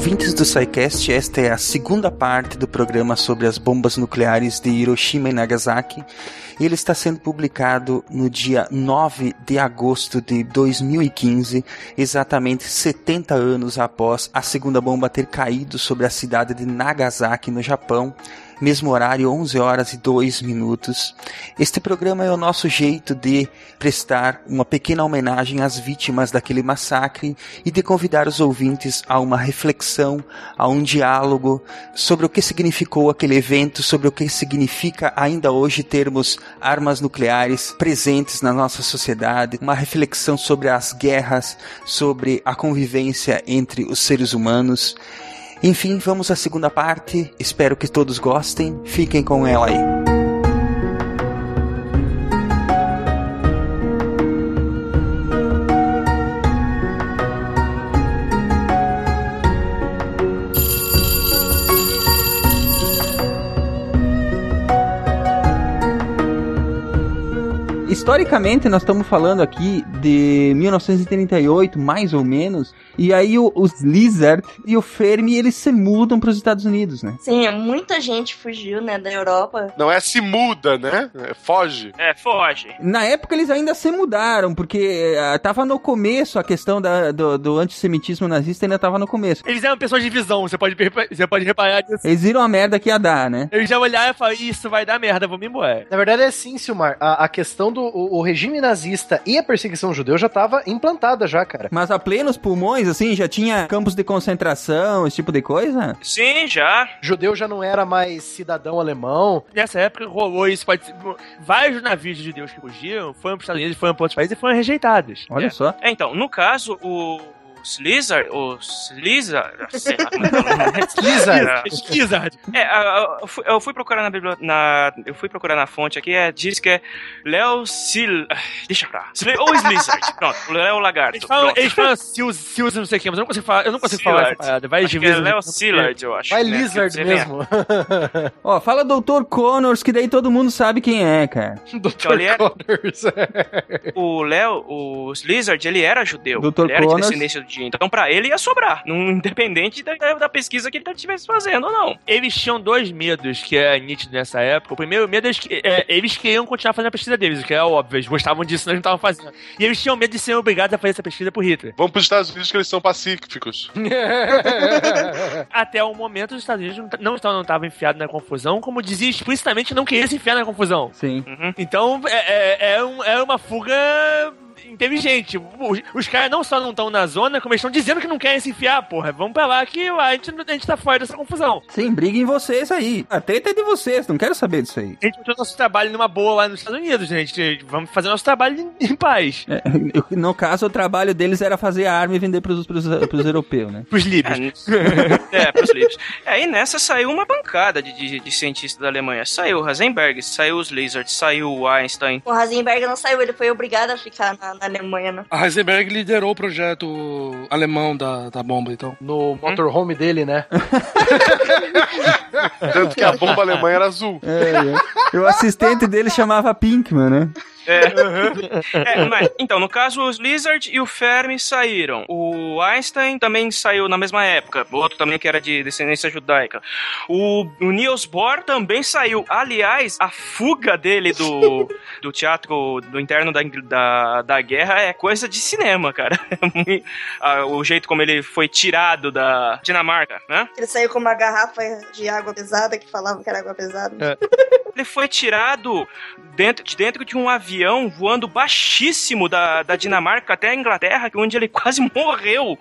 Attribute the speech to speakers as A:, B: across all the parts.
A: Ouvintes do SciCast, esta é a segunda parte do programa sobre as bombas nucleares de Hiroshima e Nagasaki. Ele está sendo publicado no dia 9 de agosto de 2015, exatamente 70 anos após a segunda bomba ter caído sobre a cidade de Nagasaki, no Japão mesmo horário, 11 horas e 2 minutos. Este programa é o nosso jeito de prestar uma pequena homenagem às vítimas daquele massacre e de convidar os ouvintes a uma reflexão, a um diálogo sobre o que significou aquele evento, sobre o que significa ainda hoje termos armas nucleares presentes na nossa sociedade, uma reflexão sobre as guerras, sobre a convivência entre os seres humanos. Enfim, vamos à segunda parte. Espero que todos gostem. Fiquem com ela aí. Historicamente, nós estamos falando aqui de 1938, mais ou menos, e aí o, os Lizard e o Fermi, eles se mudam para os Estados Unidos, né?
B: Sim, muita gente fugiu, né, da Europa.
C: Não é se muda, né? É, foge.
D: É, foge.
A: Na época eles ainda se mudaram, porque uh, tava no começo a questão da, do, do antissemitismo nazista, ainda tava no começo.
D: Eles eram pessoas de visão, você pode, você pode reparar
A: disso. Eles viram a merda que ia dar, né?
D: Eles já olharam e falaram, isso vai dar merda, vamos embora.
E: Na verdade é assim, Silmar, a, a questão do o, o, regime nazista e a perseguição judeu já estava implantada já, cara.
A: Mas a plenos pulmões, assim, já tinha campos de concentração, esse tipo de coisa?
D: Sim, já.
E: Judeu já não era mais cidadão alemão.
D: Nessa época rolou isso. Pode... Vários navios de judeus que fugiram foram para os Estados Unidos, foram para outros países e foram rejeitados.
A: Olha
D: é.
A: só.
D: É, então, no caso, o os Lizard, os Lizard,
E: Lizard,
D: Lizard. É, eu fui procurar na biblioteca, na, eu fui procurar na fonte aqui, é, diz que é Léo Sil, deixa pra lá, ou Lizard, pronto, Léo Lagarto. Eles falam, eles falam Sils, Sils não sei o que, mas eu não consigo falar, eu não consigo falar essa parada, vai de. É Léo Sillard, eu acho.
E: Vai né, Lizard mesmo.
A: Ó, fala Dr. Connors, que daí todo mundo sabe quem é, cara.
E: Dr. Connors.
D: o Léo, o Lizard, ele era judeu.
A: Dr.
D: Ele era
A: Connors.
D: de descendência dia. Então, para ele ia sobrar, independente da, da, pesquisa que ele estivesse fazendo ou não. Eles tinham dois medos que é nítido nessa época. O primeiro medo é que é, eles queriam continuar fazendo a pesquisa deles, o que é óbvio, eles gostavam disso, nós não estavam fazendo. E eles tinham medo de serem obrigados a fazer essa pesquisa por Hitler.
C: Vamos para os Estados Unidos que eles são pacíficos.
D: Até o momento, os Estados Unidos não estavam, não enfiados na confusão, como dizia explicitamente, não queria se enfiar na confusão.
A: Sim.
D: Uhum. Então, é, é, é, um, é uma fuga inteligente. Os, os caras não só não estão na zona, como eles estão dizendo que não querem se enfiar, porra. Vamos pra lá que a gente, a gente tá fora dessa confusão.
A: Sim, briguem vocês aí. A treta é de vocês, não quero saber disso aí.
D: A gente botou nosso trabalho numa boa lá nos Estados Unidos, gente. Vamos fazer nosso trabalho em, em paz.
A: É, no caso, o trabalho deles era fazer a arma e vender pros, pros, pros europeus, né?
D: Pros líbios. É, é pros líbios. É, e nessa saiu uma bancada de, de, de cientistas da Alemanha. Saiu o Heisenberg, saiu os Lizards, saiu o Einstein.
B: O Heisenberg não saiu, ele foi obrigado a ficar na, na Alemanha, né?
F: A Heisenberg liderou o projeto alemão da, da bomba, então.
E: No motorhome hum? dele, né?
C: Tanto que a bomba alemã era azul.
A: É, é. O assistente dele chamava Pinkman, né?
D: É. é mas, então, no caso, os Lizard e o Fermi saíram. O Einstein também saiu na mesma época. O outro também que era de descendência judaica. O, o Niels Bohr também saiu. Aliás, a fuga dele do, do teatro do interno da, da, da guerra é coisa de cinema, cara. o jeito como ele foi tirado da Dinamarca, né?
B: Ele saiu com uma garrafa de água pesada que falavam que era água pesada. É.
D: ele foi tirado dentro, de dentro de um avião avião voando baixíssimo da, da Dinamarca até a Inglaterra, onde ele quase morreu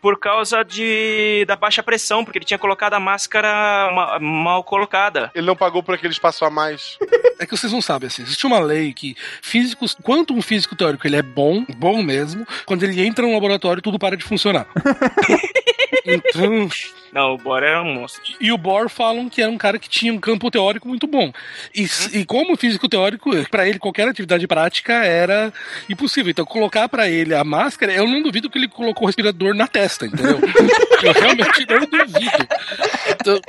D: por causa de, da baixa pressão, porque ele tinha colocado a máscara ma, mal colocada.
C: Ele não pagou por aquele espaço a mais.
F: É que vocês não sabem, assim, existe uma lei que físicos, quanto um físico teórico ele é bom, bom mesmo, quando ele entra no laboratório tudo para de funcionar. então...
D: Não, o Bohr era um monstro.
F: E o Bohr falam que era um cara que tinha um campo teórico muito bom. E, hum? e como físico teórico, para ele qualquer atividade prática era impossível. Então colocar para ele a máscara, eu não duvido que ele colocou o respirador na testa, entendeu? eu realmente não duvido. Então...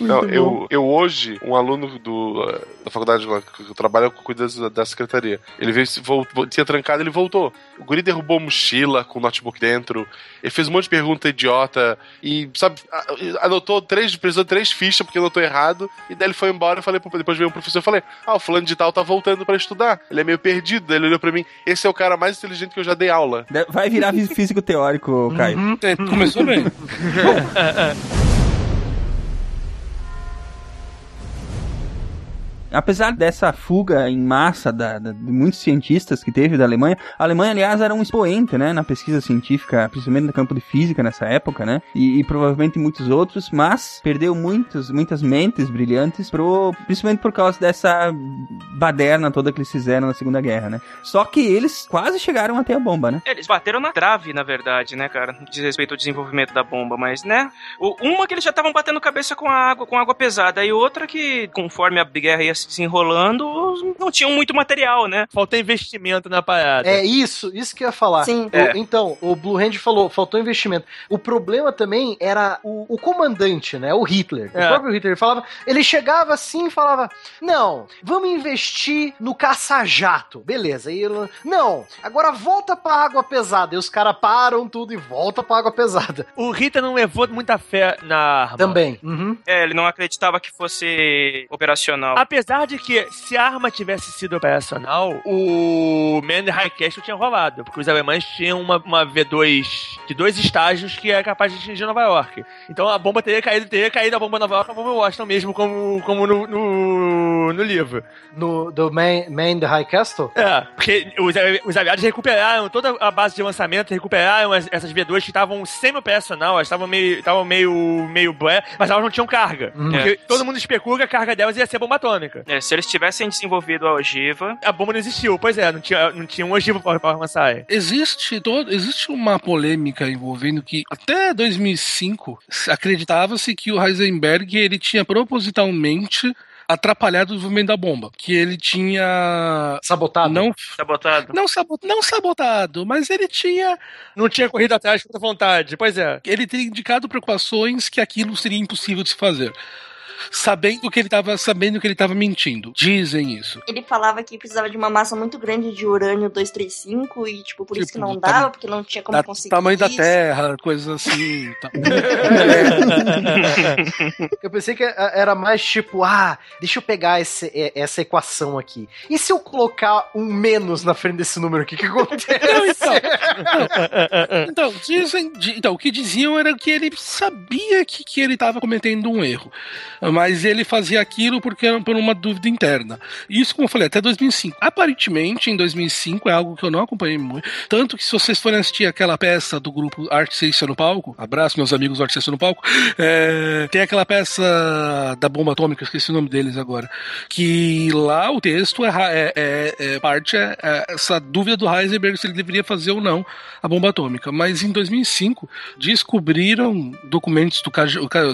C: Não, eu, eu hoje, um aluno do, da faculdade que eu trabalho, cuida da secretaria. Ele veio, voltou, tinha trancado, ele voltou. O guri derrubou mochila com o notebook dentro. Ele fez um monte de perguntas puta idiota e, sabe, anotou três, precisou de três fichas porque anotou errado, e daí ele foi embora. Eu falei, depois veio um professor, eu falei, ah, o fulano de tal tá voltando para estudar. Ele é meio perdido. Daí ele olhou pra mim, esse é o cara mais inteligente que eu já dei aula.
G: Vai virar físico teórico, Caio. Uhum.
F: É, começou bem.
G: Apesar dessa fuga em massa da, da, de muitos cientistas que teve da Alemanha, a Alemanha, aliás, era um expoente, né, na pesquisa científica, principalmente no campo de física nessa época, né, e, e provavelmente muitos outros, mas perdeu muitos, muitas mentes brilhantes, pro, principalmente por causa dessa baderna toda que eles fizeram na Segunda Guerra, né. Só que eles quase chegaram até a bomba, né.
D: Eles bateram na trave, na verdade, né, cara, diz respeito ao desenvolvimento da bomba, mas, né, uma que eles já estavam batendo cabeça com a água, com água pesada, e outra que, conforme a guerra ia se enrolando, não tinham muito material, né?
H: Faltou investimento na parada.
E: É isso, isso que eu ia falar.
B: Sim.
E: O, é. Então, o Blue Hand falou, faltou investimento. O problema também era o, o comandante, né? O Hitler. É. O próprio Hitler falava, ele chegava assim e falava: Não, vamos investir no caça-jato. Beleza. E ele, não, agora volta pra água pesada. E os caras param tudo e volta pra água pesada.
H: O Hitler não levou muita fé na arma.
E: Também. Uhum.
D: É, ele não acreditava que fosse operacional.
H: Apesar Apesar de que, se a arma tivesse sido operacional, o Man High Castle tinha rolado, porque os alemães tinham uma, uma V2 de dois estágios que é capaz de atingir Nova York. Então a bomba teria caído, teria caído a bomba Nova York, a bomba Washington mesmo, como, como no, no, no livro.
E: No, do Man, Man High Castle?
H: É, porque os, os aliados recuperaram toda a base de lançamento, recuperaram as, essas V2 que estavam semi-operacional, elas estavam meio, estavam meio, meio blé, mas elas não tinham carga. Hum. Porque é. todo mundo especula que a carga delas ia ser bomba atômica.
D: É, se eles tivessem desenvolvido a ogiva.
H: A bomba não existiu, pois é, não tinha, não tinha uma ogiva para avançar.
F: Existe, todo, existe uma polêmica envolvendo que até 2005 acreditava-se que o Heisenberg ele tinha propositalmente atrapalhado o desenvolvimento da bomba. Que ele tinha.
E: Sabotado?
F: Não,
D: sabotado.
F: Não, sabot, não sabotado, mas ele tinha.
H: Não tinha corrido atrás com vontade, pois é.
F: Ele teria indicado preocupações que aquilo seria impossível de se fazer sabendo que ele estava sabendo que ele estava mentindo. Dizem isso.
B: Ele falava que precisava de uma massa muito grande de urânio 235 e tipo por tipo, isso que não dava, porque não tinha como da, conseguir.
F: Tamanho
B: isso.
F: da Terra, coisas assim.
E: Tá. eu pensei que era mais tipo, ah, deixa eu pegar esse, essa equação aqui. E se eu colocar um menos na frente desse número aqui, o que acontece? Não,
F: então, então, dizem, então, o que diziam era que ele sabia que, que ele estava cometendo um erro mas ele fazia aquilo porque era por uma dúvida interna. Isso, como eu falei, até 2005. Aparentemente, em 2005 é algo que eu não acompanhei muito. Tanto que se vocês forem assistir aquela peça do grupo Arte Ciência no Palco, abraço meus amigos do Arte Ciência no Palco, é, tem aquela peça da bomba atômica, esqueci o nome deles agora, que lá o texto é, é, é, é parte é, é, essa dúvida do Heisenberg se ele deveria fazer ou não a bomba atômica. Mas em 2005 descobriram documentos do,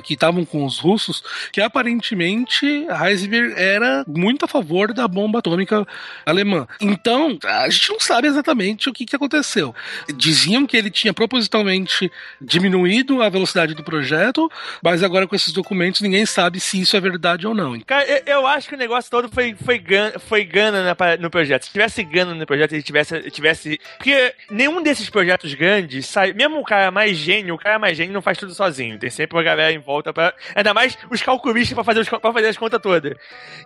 F: que estavam com os russos que aparentemente Heisenberg era muito a favor da bomba atômica alemã. Então, a gente não sabe exatamente o que, que aconteceu. Diziam que ele tinha propositalmente diminuído a velocidade do projeto, mas agora com esses documentos ninguém sabe se isso é verdade ou não.
H: Cara, eu, eu acho que o negócio todo foi, foi, gana, foi gana no projeto. Se tivesse gana no projeto, ele tivesse, tivesse. Porque nenhum desses projetos grandes sai. Mesmo o cara mais gênio, o cara mais gênio não faz tudo sozinho. Tem sempre uma galera em volta para Ainda mais os para fazer, pra fazer as contas todas.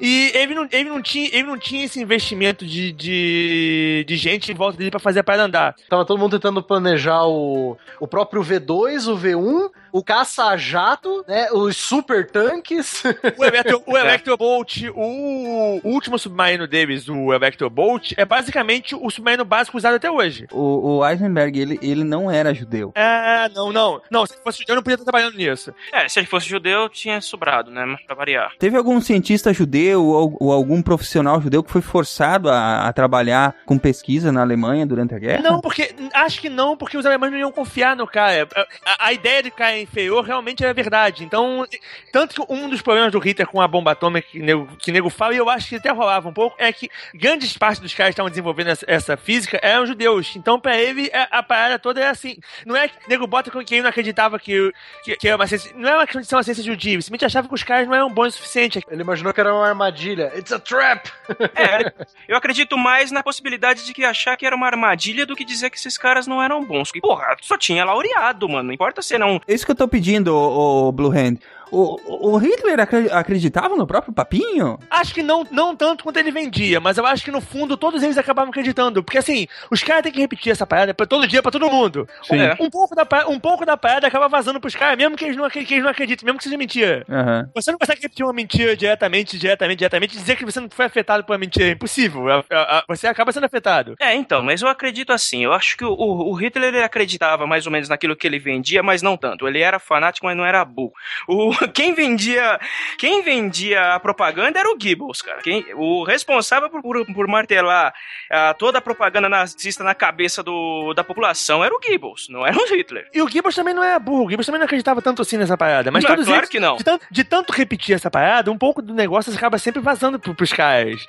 H: E ele não, ele não, tinha, ele não tinha esse investimento de, de, de gente em volta dele para fazer a parada andar.
E: Tava todo mundo tentando planejar o, o próprio V2, o V1 o caça-jato, né? Os super tanques.
H: O, Electro, o Electrobolt, o, último submarino deles, o Electrobolt, é basicamente o submarino básico usado até hoje.
G: O, o Eisenberg, ele, ele não era judeu.
H: É, não, não. Não, se fosse judeu, não podia estar trabalhando nisso.
D: É, se ele fosse judeu, tinha sobrado, né? Pra variar.
G: Teve algum cientista judeu ou, ou algum profissional judeu que foi forçado a, a, trabalhar com pesquisa na Alemanha durante a guerra?
H: Não, porque. Acho que não, porque os alemães não iam confiar no cara. A, a, a ideia de cair inferior realmente é verdade. Então, tanto que um dos problemas do Hitler com a bomba atômica que nego, que nego fala, e eu acho que até rolava um pouco, é que grandes partes dos caras que estavam desenvolvendo essa, essa física eram judeus. Então, pra ele, a, a parada toda é assim. Não é que nego bota que ele não acreditava que, que, que era uma ciência. Não é uma questão de ser uma ciência judia, simplesmente achava que os caras não eram bons o suficiente.
E: Ele imaginou que era uma armadilha. It's a trap!
D: É, eu acredito mais na possibilidade de que achar que era uma armadilha do que dizer que esses caras não eram bons. E, porra, só tinha laureado, mano. Não importa se não.
A: É isso que eu tô pedindo, o, Blue Hand. O, o Hitler acre- acreditava no próprio papinho?
H: Acho que não, não tanto quanto ele vendia, mas eu acho que no fundo todos eles acabavam acreditando. Porque assim, os caras têm que repetir essa parada pra todo dia pra todo mundo.
A: Sim.
H: Um, um pouco da, um pouco da parada acaba vazando pros caras, mesmo que eles não, que eles não acreditem, mesmo que seja mentira.
A: Aham.
H: Você não consegue repetir uma mentira diretamente, diretamente, diretamente e dizer que você não foi afetado por uma mentira. É impossível. A- a- a- Você acaba sendo afetado.
D: É, então, mas eu acredito assim. Eu acho que o, o Hitler ele acreditava mais ou menos naquilo que ele vendia, mas não tanto. Ele era fanático, mas não era burro. O, quem vendia quem vendia a propaganda era o Goebbels, cara. Quem, o responsável por, por, por martelar ah, toda a propaganda nazista na cabeça do, da população era o Goebbels, não era o Hitler.
H: E o Gibbons também não é burro. O Gibbons também não acreditava tanto assim nessa parada. Mas
D: Não,
H: todos
D: claro
H: eles,
D: que não.
H: De tanto, de tanto repetir essa parada, um pouco do negócio acaba sempre vazando pro, pros caras.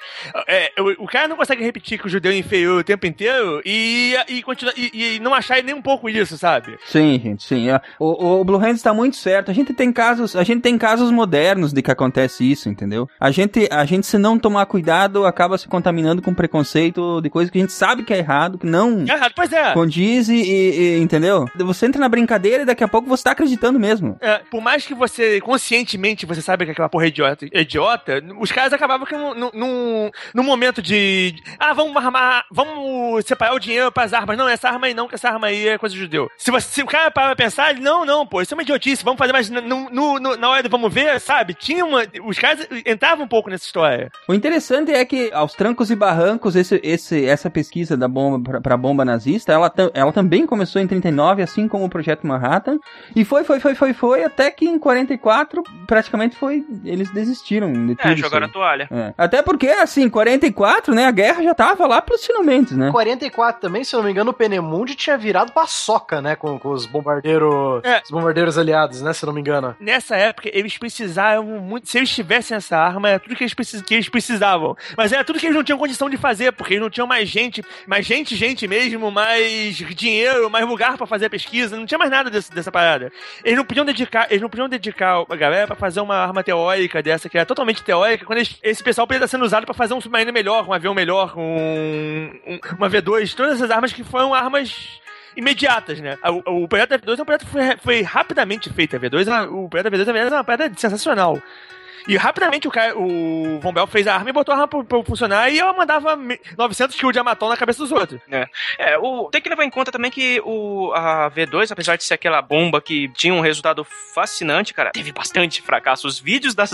H: É, o, o cara não consegue repetir que o judeu é inferior o tempo inteiro e, e, continua, e, e não achar nem um pouco isso, sabe?
A: Sim, gente, sim. É, O, o Blue Hand está muito certo. A gente tem casos, a gente tem casos modernos de que acontece isso, entendeu? A gente, a gente se não tomar cuidado, acaba se contaminando com preconceito de coisa que a gente sabe que é errado, que não
H: Errado, pois é.
A: condiz e, e- e- entendeu? Você entra na brincadeira e daqui a pouco você tá acreditando mesmo.
H: É, por mais que você, conscientemente, você saiba que aquela porra é idiota, é idiota os caras acabavam que num, num- num, num momento de. Ah, vamos armar. Vamos separar o dinheiro pras armas. Não, essa arma aí não, que essa arma aí é coisa de judeu. Se, você, se o cara para pra pensar, não, não, pô, isso é uma idiotice, vamos fazer, mas no, no- no- na hora do vamos ver, sabe? Tinha uma. Os caras entravam um pouco nessa história.
A: O interessante é que, aos trancos e barrancos, esse, esse, essa pesquisa da bomba pra, pra bomba nazista, ela, ela também começou em 39, assim como o Projeto Manhattan, e foi, foi, foi, foi, foi, até que em 44, praticamente foi, eles desistiram de tudo
D: É, jogaram a toalha.
A: É. Até porque, assim, 44, né, a guerra já tava lá pros finalmente, né?
E: 44 também, se eu não me engano, o Penemundi tinha virado paçoca, né? Com, com os bombardeiros.
H: É.
E: Os bombardeiros aliados, né? Se eu não me engano.
H: Nessa época, eles precisavam muito. Se eles tivessem essa arma, era tudo que eles, precis, que eles precisavam. Mas era tudo que eles não tinham condição de fazer, porque eles não tinham mais gente, mais gente, gente mesmo, mais dinheiro, mais lugar pra fazer a pesquisa. Não tinha mais nada desse- dessa parada. Eles não podiam dedicar, eles não podiam dedicar a galera pra fazer uma arma teórica dessa, que era totalmente teórica, quando eles- esse pessoal podia estar sendo usado pra fazer um submarino melhor, um avião melhor, um, um- uma V2, todas essas armas que foram armas imediatas, né? O, o projeto F2 é um projeto que foi, foi rapidamente feito. A V2, é- o projeto F2 é uma parada sensacional. E rapidamente o, cara, o Von Bell fez a arma e botou a arma pra, pra funcionar e ela mandava me- 900 quilos de amatom na cabeça dos outros.
D: É, o, tem que levar em conta também que o, a V2, apesar de ser aquela bomba que tinha um resultado fascinante, cara, teve bastante fracasso. Os vídeos das,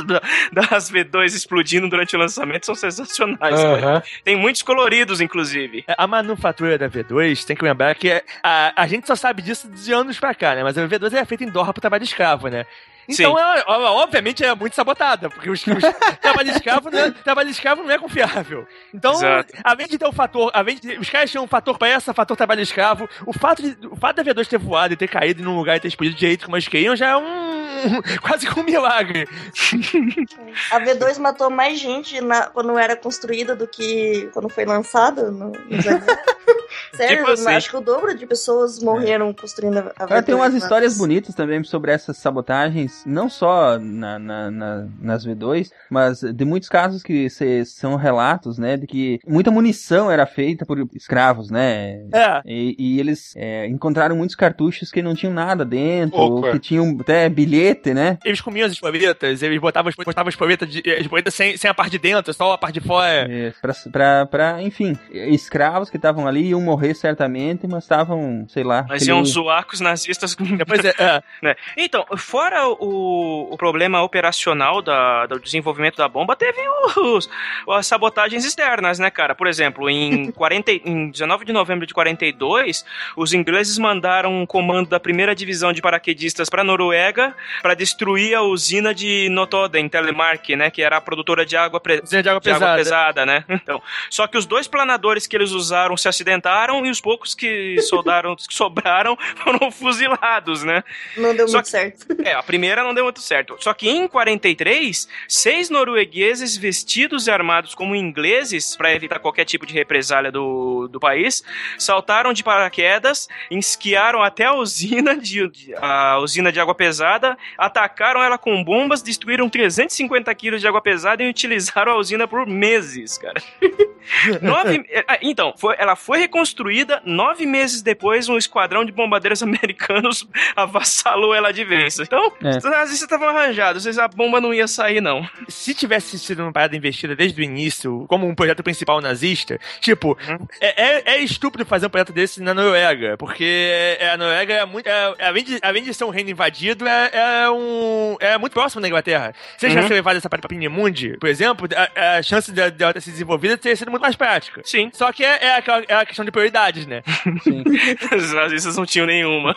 D: das V2 explodindo durante o lançamento são sensacionais. cara. Tem muitos coloridos, inclusive.
H: É, A manufatura da V2, tem que lembrar que é- a, a gente só sabe disso de anos pra cá, né? Mas a V2 é feita em Doha pro trabalho de escravo, né? Então, ela, ela, obviamente, é muito sabotada, porque os, os trabalho, escravo não é, trabalho escravo não é confiável. Então,
D: Exato.
H: além de ter o fator, além de, os caras tinham um fator pra essa, fator trabalho escravo, o fato, de, o fato da V2 ter voado e ter caído num lugar e ter explodido direito como eles queriam já é um. quase que um milagre.
B: A V2 matou mais gente na- quando era construída do que quando foi lançada. No, anos. Sério,
D: Tipo assim.
B: acho que o dobro de pessoas morreram construindo a V2.
A: Cara, tem umas histórias bonitas também sobre essas sabotagens, não só na, na- na- nas V2, mas de muitos casos que cê- são relatos, né, de que muita munição era feita por escravos, né,
H: É.
A: e, e eles é, encontraram muitos cartuchos que não tinham nada dentro,
C: Opa.
A: que tinham até bilhete, né,
H: Eles comiam as espoletas, eles botavam, as- botavam as espoletas, de, as espoletas sem, sem a parte de dentro, só a parte de fora.
A: é, pra, pra, pra, enfim, escravos que estavam ali iam morrer certamente, mas estavam, sei lá...
D: Mas iam zoar com os nazistas.
H: Depois é, é.
D: né? Então, fora o, o problema operacional da, do desenvolvimento da bomba, teve os, as sabotagens externas, né, cara? Por exemplo, em, 40, e- em 19 de novembro de 42, os ingleses mandaram um comando da primeira divisão de paraquedistas para Noruega para destruir a usina de Notoden, Telemark, né, que era a produtora de água, pre-
H: de água
D: de água
H: pesada.
D: pesada, né? Então, só que os dois planadores que eles usaram se acidentaram soldaram e os poucos que soldaram, que sobraram foram fuzilados, né?
B: Não deu
D: Só
B: muito
D: que-
B: certo.
D: É, a primeira não deu muito certo. Só que em 43, seis noruegueses vestidos e armados como ingleses, para evitar qualquer tipo de represália do, do país, saltaram de paraquedas, esquiaram até a usina de, a usina de água pesada, atacaram ela com bombas, destruíram 350 quilos de água pesada e utilizaram a usina por meses, cara. Nove, ah, então, foi- ela foi reconstruída nove meses depois, um esquadrão de bombardeiros americanos avassalou ela de vez. Então,
A: É.
D: as nazistas estavam arranjados, a bomba não ia sair, não.
H: Se tivesse sido uma parada investida desde o início, como um projeto principal nazista, tipo, é, é, é estúpido fazer um projeto desse na Noruega, porque é, a Noruega é muito. É, além, de, além de ser um reino invadido, é, é um. É muito próximo da Inglaterra. Se eles
D: Uhum.
H: tivessem levado essa parada pra Pinimundi, por exemplo, a, a chance de, de ela ter se desenvolvida teria sido muito mais prática.
D: Sim,
H: Só que é, é, aquela, é a questão de prioridades, né?
A: Sim.
D: os nazistas não tinham nenhuma.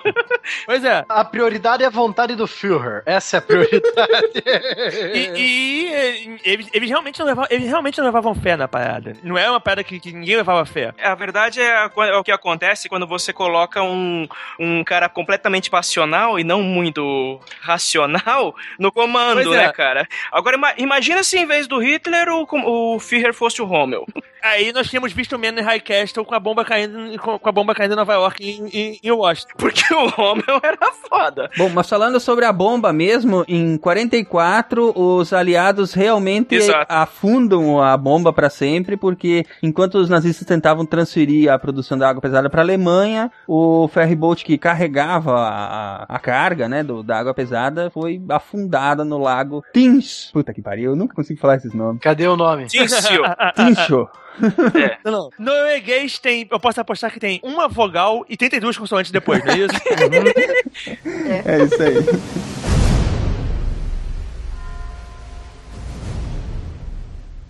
H: Pois é.
E: A prioridade é a vontade do Führer. Essa é a prioridade.
H: E, e, e, eles, eles realmente não levavam, eles realmente não levavam fé na parada. Não é uma parada que, que ninguém levava fé.
D: A verdade é, é o que acontece quando você coloca um, um cara completamente passional e não muito racional no comando,
H: Pois é.
D: né, cara? Agora, ima- imagina se em vez do Hitler o, o Führer fosse o Rommel.
H: Aí nós tínhamos visto in High Castle com a bomba caindo, com, a bomba caindo em Nova York e em, em, em Washington.
D: Porque o Rommel era foda.
A: Bom, mas falando sobre a bomba mesmo, em 44 os aliados realmente
D: Exato.
A: afundam a bomba para sempre, porque enquanto os nazistas tentavam transferir a produção da água pesada para a Alemanha, o ferryboat que carregava a, a carga, né, do, da água pesada foi afundada no lago Tinch. Puta que pariu, eu nunca consigo falar esses nomes.
E: Cadê o nome?
D: Tincio.
A: Tincho.
H: Não, não. Norueguês tem. Eu posso apostar que tem uma vogal e 32 consoantes depois, não é isso?
A: É isso aí.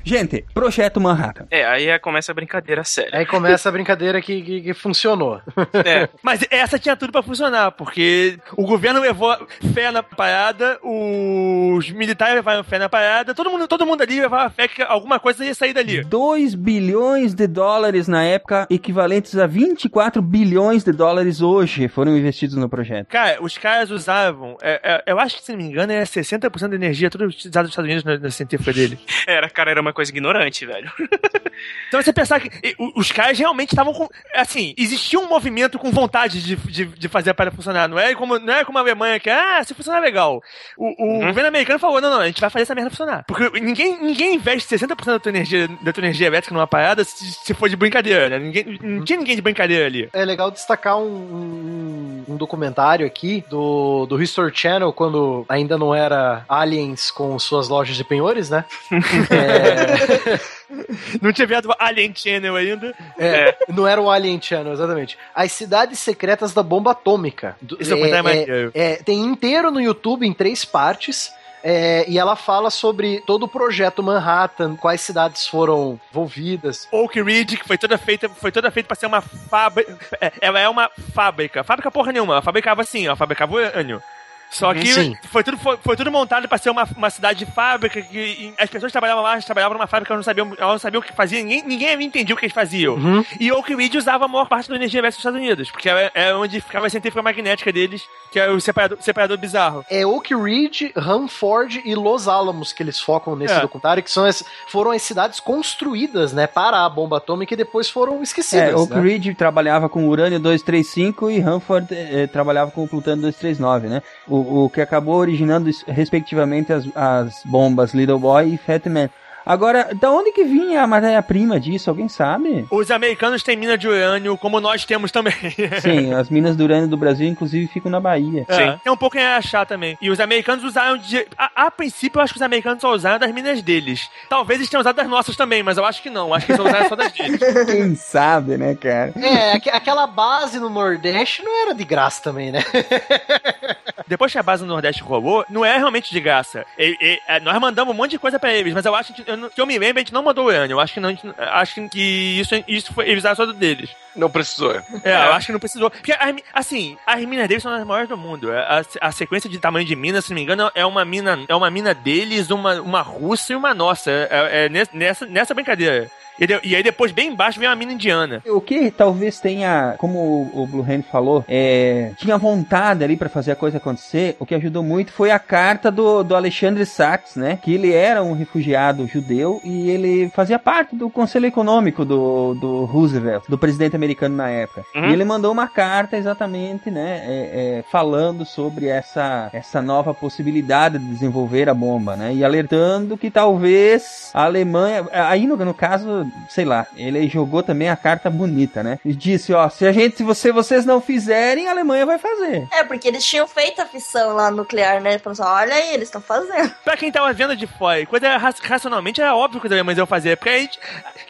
A: Gente, Projeto Manhattan.
D: É, aí é- começa a brincadeira séria.
E: Aí começa a brincadeira que, que, que funcionou.
D: É.
H: Mas essa tinha tudo pra funcionar, porque o governo levou fé na parada, os militares levaram fé na parada, todo mundo, todo mundo ali levava fé que alguma coisa ia sair dali.
A: 2 bilhões de dólares na época, equivalentes a 24 bilhões de dólares hoje, foram investidos no projeto.
H: Cara, os caras usavam, é, é, eu acho que se não me engano, é 60% da energia toda utilizada nos Estados Unidos na, na científica dele.
D: Era, cara, era uma coisa ignorante, velho.
H: Então você pensar que os caras realmente estavam com. Assim, existia um movimento com vontade de, de, de fazer a parada funcionar. Não é como, não é como a Alemanha que, ah, se funcionar legal. O, o
D: Uhum.
H: governo americano falou: não, não, a gente vai fazer essa merda funcionar. Porque ninguém, ninguém investe 60% da tua, energia, da tua energia elétrica numa parada se, se for de brincadeira, né? Ninguém, não tinha ninguém de brincadeira ali.
E: É legal destacar um, um, um documentário aqui do, do History Channel, quando ainda não era aliens com suas lojas de penhores, né? É,
H: Não tinha viado Alien Channel ainda.
E: é, não era o Alien Channel, exatamente. As cidades secretas da bomba atômica. Do-
H: Esse documentário é maneiro.
E: é, tem inteiro no YouTube em três partes. é, e ela fala sobre todo o projeto Manhattan, quais cidades foram envolvidas.
H: Oak Ridge, que foi toda feita, foi toda feita pra ser uma fábrica. é, Ela é uma fábrica. Fábrica porra nenhuma. Ela fabricava assim, ela fabricava urânio. Só que
E: Sim.
H: foi tudo, foi, foi tudo montado pra ser uma, uma cidade de fábrica, que as pessoas que trabalhavam lá, trabalhavam numa fábrica, elas não sabiam, elas não sabiam o que faziam, ninguém, ninguém entendia o que eles faziam.
E: Uhum.
H: E Oak Ridge usava a maior parte da energia elétrica dos Estados Unidos, porque é, é onde ficava a centrífuga magnética deles, que é o separador, separador bizarro.
E: É Oak Ridge, Hanford e Los Alamos que eles focam nesse
H: É.
E: documentário, que são as, foram as cidades construídas, né, para a bomba atômica e depois foram esquecidas.
A: É, Oak
E: né?
A: Ridge trabalhava com urânio 235 e Hanford eh, trabalhava com plutônio 239, né? O, o que acabou originando, es- respectivamente, as, as bombas Little Boy e Fat Man. Agora, da onde que vinha a matéria-prima disso? Alguém sabe?
H: Os americanos têm mina de urânio, como nós temos também.
A: Sim, as minas do urânio do Brasil, inclusive, ficam na Bahia.
H: É, tem um pouco em achar também. E os americanos usaram de. A, a princípio, eu acho que os americanos só usaram das minas deles. Talvez eles tenham usado das nossas também, mas eu acho que não. Acho que eles só usaram só das deles.
A: Quem sabe, né, cara?
E: É, aqu- aquela base no Nordeste não era de graça também, né?
H: Depois que a base no Nordeste rolou, não é realmente de graça. E- e- é, nós mandamos um monte de coisa pra eles, mas eu acho que, eu, que eu me lembro, a gente não mandou urânio. Eu acho que não, a gente- acho que isso, isso foi, eles só do deles.
C: Não precisou.
H: É, eu acho que não precisou. Porque, assim, as minas deles são as maiores do mundo. A, a sequência de tamanho de minas, se não me engano, é uma mina, é uma mina deles, uma, uma russa e uma nossa. É, é nessa, nessa brincadeira. E, e aí depois, bem embaixo, vem uma mina indiana.
A: O que talvez tenha, como o, o Blue Hand falou, é, tinha vontade ali pra fazer a coisa acontecer, o que ajudou muito foi a carta do, do Alexandre Sachs, né? Que ele era um refugiado judeu e ele fazia parte do Conselho Econômico do, do Roosevelt, do presidente americano na época.
D: Uhum.
A: E ele mandou uma carta exatamente, né? é, é, falando sobre essa, essa nova possibilidade de desenvolver a bomba, né? E alertando que talvez a Alemanha, aí no, no caso, sei lá, ele jogou também a carta bonita, né? E disse, ó, se a gente, se você, vocês não fizerem, a Alemanha vai fazer.
B: É, porque eles tinham feito a fissão lá nuclear, né? Falando assim, olha aí, eles estão fazendo.
H: Pra quem tava vendo de fora, coisa ra- racionalmente era óbvio que os alemães iam fazer. Porque aí,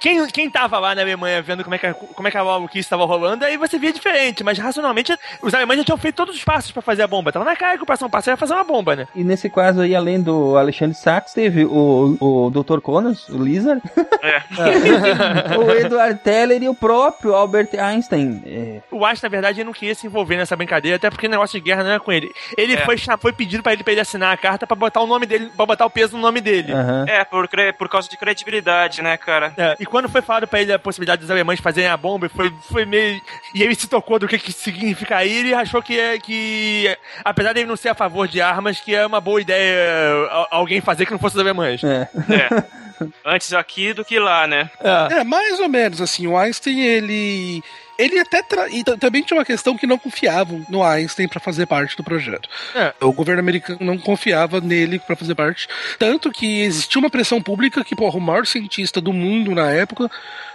H: quem, quem tava lá na Alemanha vendo como é que, a- como é que a maluquice estava rolando, aí você via diferente. Mas racionalmente, os alemães já tinham feito todos os passos pra fazer a bomba. Tava na cara que o próximo passo era fazer uma bomba, né?
A: E nesse caso aí, além do Alexandre Sachs, teve o, o Dr. Connors, o Lizard, o Edward Teller e o próprio Albert Einstein. É,
H: O Einstein, na verdade, ele não queria se envolver nessa brincadeira, até porque o negócio de guerra não era com ele. Ele
D: É.
H: foi, foi pedido pra ele, pra ele assinar a carta pra botar o nome dele, pra botar o peso no nome dele.
A: aham.
D: É, por, por causa de credibilidade, né, cara?
H: É, e quando foi falado pra ele a possibilidade dos alemães fazerem a bomba, foi, foi meio. E ele se tocou do que, que significa aí, ele achou que, é, que, apesar de ele não ser a favor de armas, que é uma boa ideia a- alguém fazer que não fosse os alemães.
A: É.
D: É. Antes aqui do que lá, né?
H: É.
F: É, mais ou menos, assim, o Einstein, ele. Ele até. Tra... E também tinha uma questão que não confiavam no Einstein pra fazer parte do projeto.
H: É.
F: O governo americano não confiava nele pra fazer parte. Tanto que existia uma pressão pública que, porra, o maior cientista do mundo na época.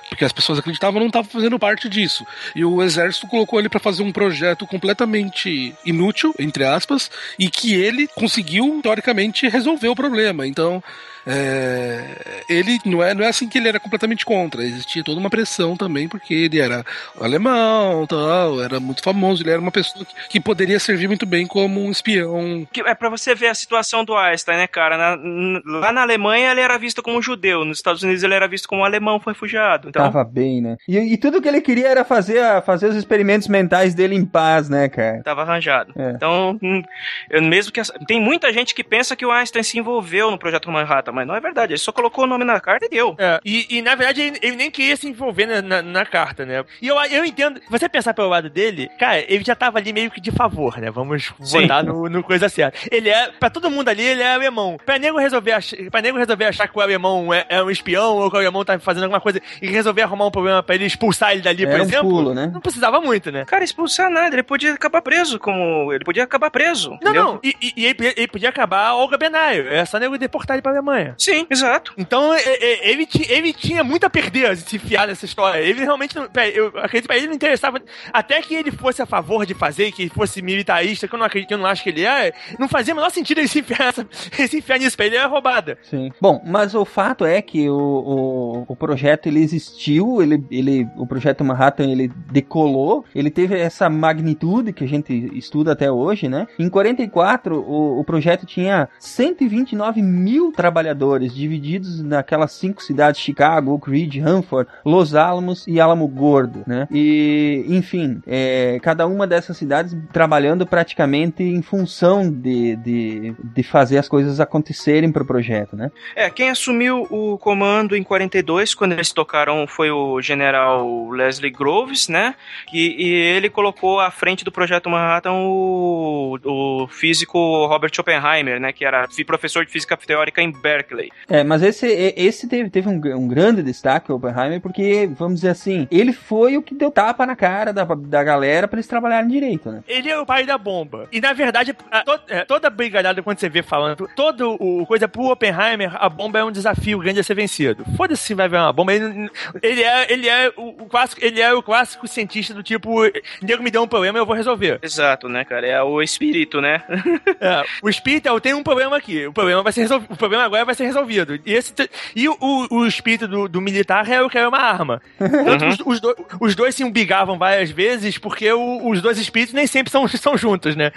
F: Porque as pessoas acreditavam não estava fazendo parte disso. E o exército colocou ele pra fazer um projeto completamente inútil, entre aspas, e que ele conseguiu, teoricamente, resolver o problema. Então, é, ele não é, não é assim que ele era completamente contra. Existia toda uma pressão também, porque ele era alemão, tal, era muito famoso, ele era uma pessoa que, que poderia servir muito bem como um espião.
D: Que- É pra você ver a situação do Einstein, né, cara? Na- n- lá na Alemanha ele era visto como judeu, nos Estados Unidos ele era visto como alemão refugiado. Então,
A: Tava bem, né? E, e tudo que ele queria era fazer, a- fazer os experimentos mentais dele em paz, né, cara?
D: tava arranjado.
A: É.
D: Então, hum, eu mesmo que tem muita gente que pensa que o Einstein se envolveu no projeto Manhattan, mas não é verdade. Ele só colocou o nome na carta e deu.
H: É, e, e, na verdade ele, ele nem queria se envolver na, na- na carta, né? E eu, eu entendo, se você pensar pelo lado dele, cara, ele já tava ali meio que de favor, né? Vamos
D: Sim.
H: botar no, no coisa certa. Ele é, pra todo mundo ali, ele é alemão. Pra nego resolver, ach, pra nego resolver achar que o alemão é, é um espião ou que o alemão tá fazendo alguma coisa e resolver arrumar um problema pra ele expulsar ele dali, por
A: Era um
H: exemplo,
A: pulo, né?
H: não precisava muito, né?
D: Cara, expulsar nada, ele podia acabar preso, como. Ele podia acabar preso.
H: Não,
D: entendeu?
H: não, e, e- e ele, podia- ele podia acabar Olga Benaio. É só nego deportar ele pra Alemanha.
D: Sim, exato.
H: Então, e- e- ele, ele tinha muito a perder se enfiar nessa história. Ele realmente Eu acredito que pra ele não interessava. Até que ele fosse a favor de fazer, que ele fosse militarista, que eu não acredito, que eu não acho que ele é, não fazia o menor sentido ele se enfiar, nessa, ele se enfiar nisso. Pra ele é roubada.
A: Sim. Bom, mas o fato é que o, o, o projeto ele existiu, ele, ele, o projeto Manhattan ele decolou, ele teve essa magnitude que a gente estuda até hoje, né? Em 44 o, o projeto tinha 129 mil trabalhadores divididos naquelas cinco cidades: Chicago, Oak Ridge, Hanford, Los Alamos e Alamo Gordo, né? E enfim, é, cada uma dessas cidades trabalhando praticamente em função de, de, de fazer as coisas acontecerem para o projeto, né?
D: É, quem assumiu o comando em 42, quando eles tocaram, foi o general Leslie Groves, né? E, e ele colocou à frente do projeto Manhattan o, o físico Robert Oppenheimer, né? Que era professor de física teórica em Berkeley.
A: É, mas esse, esse teve, teve um, um grande destaque, o Oppenheimer, porque, vamos dizer assim, ele foi o que deu tapa na cara da, da galera para eles trabalharem direito, né?
H: Ele é o pai da bomba. E na verdade, a- to- é, toda brigalhada quando você vê falando, todo o coisa pro Oppenheimer, a bomba é um desafio grande a ser vencido. Foda-se se vai ver uma bomba. Ele, ele é, ele é o, o clássico, ele é o clássico cientista do tipo, nego me deu um problema, eu vou resolver.
D: Exato, né, cara? É o espírito, né?
H: É, o espírito é, eu tenho um problema aqui. O problema vai ser resolvido. O problema agora vai ser resolvido. E, esse, e o, o, o espírito do, do militar é eu quero uma arma. Tanto os, os, do- os dois se umbigavam várias vezes porque o- os dois espíritos nem sempre são, são juntos, né?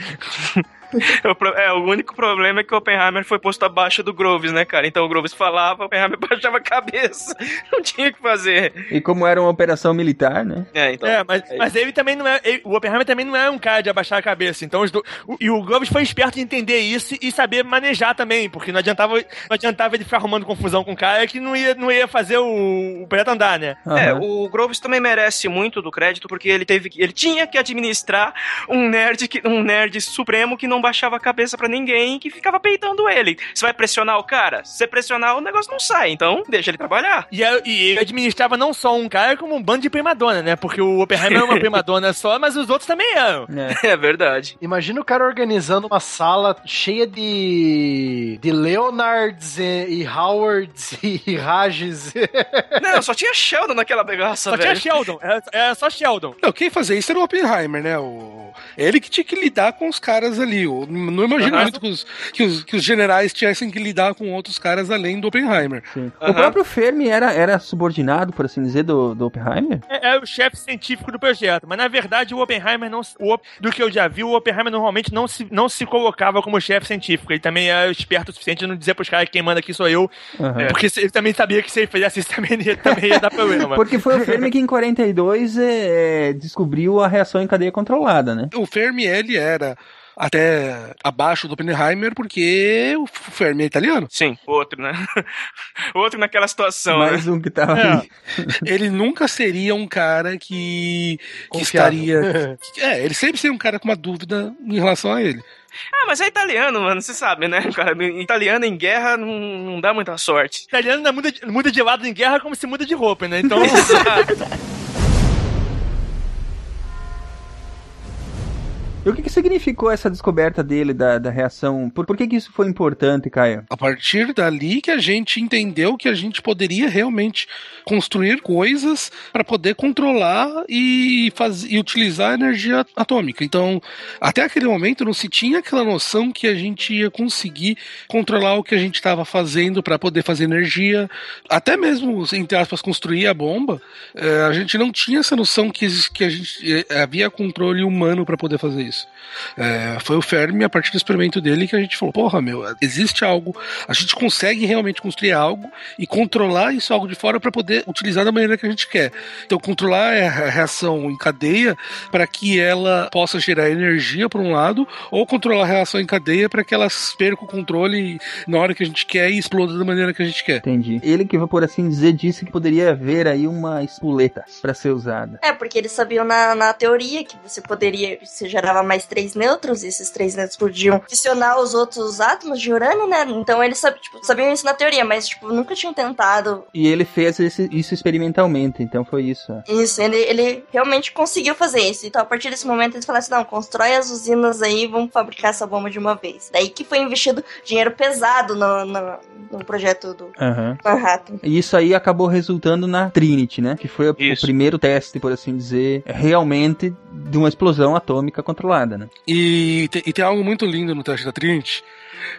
D: É, o único problema é que o Oppenheimer foi posto abaixo do Groves, né, cara? Então o Groves falava, o Oppenheimer baixava a cabeça. Não tinha o que fazer.
A: E como era uma operação militar, né?
D: É, então.
H: É, mas, mas ele também não é. ele- o Oppenheimer também não é um cara de abaixar a cabeça. Então os do, o- e o Groves foi esperto em entender isso e saber manejar também, porque não adiantava, não adiantava ele ficar arrumando confusão com o cara que não ia, não ia fazer o, o projeto andar, né?
D: É,
A: Aham.
D: o Groves também merece muito do crédito porque ele teve, que- ele tinha que administrar um nerd, que, um nerd supremo que não baixava a cabeça pra ninguém, que ficava peitando ele. Você vai pressionar o cara? Se você pressionar, o negócio não sai. Então, deixa ele trabalhar.
H: E, e ele administrava não só um cara, como um bando de primadona, né? Porque o Oppenheimer é uma primadona só, mas os outros também eram.
A: É.
D: É verdade.
E: Imagina o cara organizando uma sala cheia de, de Leonards e, e Howards e Rages.
D: Não, só tinha Sheldon naquela bagaça,
H: Só tinha
D: velho.
H: Sheldon, era, era só Sheldon.
F: Não, quem fazia isso era o Oppenheimer, né? O... Ele que tinha que lidar com os caras ali. Não imagino
D: Aham.
F: muito que os, que, os, que os generais tivessem que lidar com outros caras além do Oppenheimer.
D: Aham.
A: O próprio Fermi era, era subordinado, por assim dizer, do, do Oppenheimer?
H: É, é o chefe científico do projeto, mas na verdade o Oppenheimer não, o, do que eu já vi, o Oppenheimer normalmente não se, não se colocava como chefe científico. Ele também é esperto o suficiente de não dizer pros caras que quem manda aqui sou eu,
A: Aham.
H: porque se- ele também sabia que se ele fizesse isso também, ia- também ia dar problema.
A: Porque foi o Fermi que em 42 é, descobriu a reação em cadeia controlada, né?
F: O Fermi, ele era até abaixo do Oppenheimer porque o Fermi é italiano.
D: Sim, outro, né? outro naquela situação, né?
A: Mais um que tava
F: É.
A: ali.
F: Ele nunca seria um cara que, que estaria. É, ele sempre seria um cara com uma dúvida em relação a ele.
D: Ah, mas é italiano, mano, você sabe, né? Cara, italiano em guerra não, não dá muita sorte.
H: italiano muda, muda de lado em guerra como se muda de roupa, né? Então,
A: E o que, que significou essa descoberta dele da, da reação? Por, por que, que isso foi importante, Caio?
F: A partir dali que a gente entendeu que a gente poderia realmente construir coisas para poder controlar e, faz, e utilizar a energia atômica. Então, até aquele momento não se tinha aquela noção que a gente ia conseguir controlar o que a gente estava fazendo para poder fazer energia, até mesmo, entre aspas, construir a bomba. eh, a gente não tinha essa noção que, que a gente eh, havia controle humano para poder fazer isso. É, foi o Fermi, a partir do experimento dele, que a gente falou: porra, meu, existe algo, a gente consegue realmente construir algo e controlar isso algo de fora para poder utilizar da maneira que a gente quer. Então, controlar a reação em cadeia para que ela possa gerar energia, por um lado, ou controlar a reação em cadeia para que ela perca o controle na hora que a gente quer e exploda da maneira que a gente quer.
A: Entendi. Ele que, por assim dizer, disse que poderia haver aí uma espoleta para ser usada.
B: É, porque eles sabiam na, na teoria que você poderia, você gerava mais três nêutrons, e esses três nêutrons podiam adicionar os outros átomos de urânio, né? Então eles tipo, sabiam isso na teoria, mas tipo, nunca tinham tentado
A: E ele fez esse- isso experimentalmente, então foi isso.
B: isso. Ele, ele realmente conseguiu fazer isso. Então, a partir desse momento, eles falaram assim: não, constrói as usinas aí, vamos fabricar essa bomba de uma vez. Daí que foi investido dinheiro pesado no, no, no projeto do
A: Aham.
B: Manhattan.
A: E isso aí acabou resultando na Trinity, né? Que foi o
D: Isso.
A: primeiro teste, por assim dizer, realmente de uma explosão atômica controlada, né?
F: E, te- e tem algo muito lindo no teste da Trinity.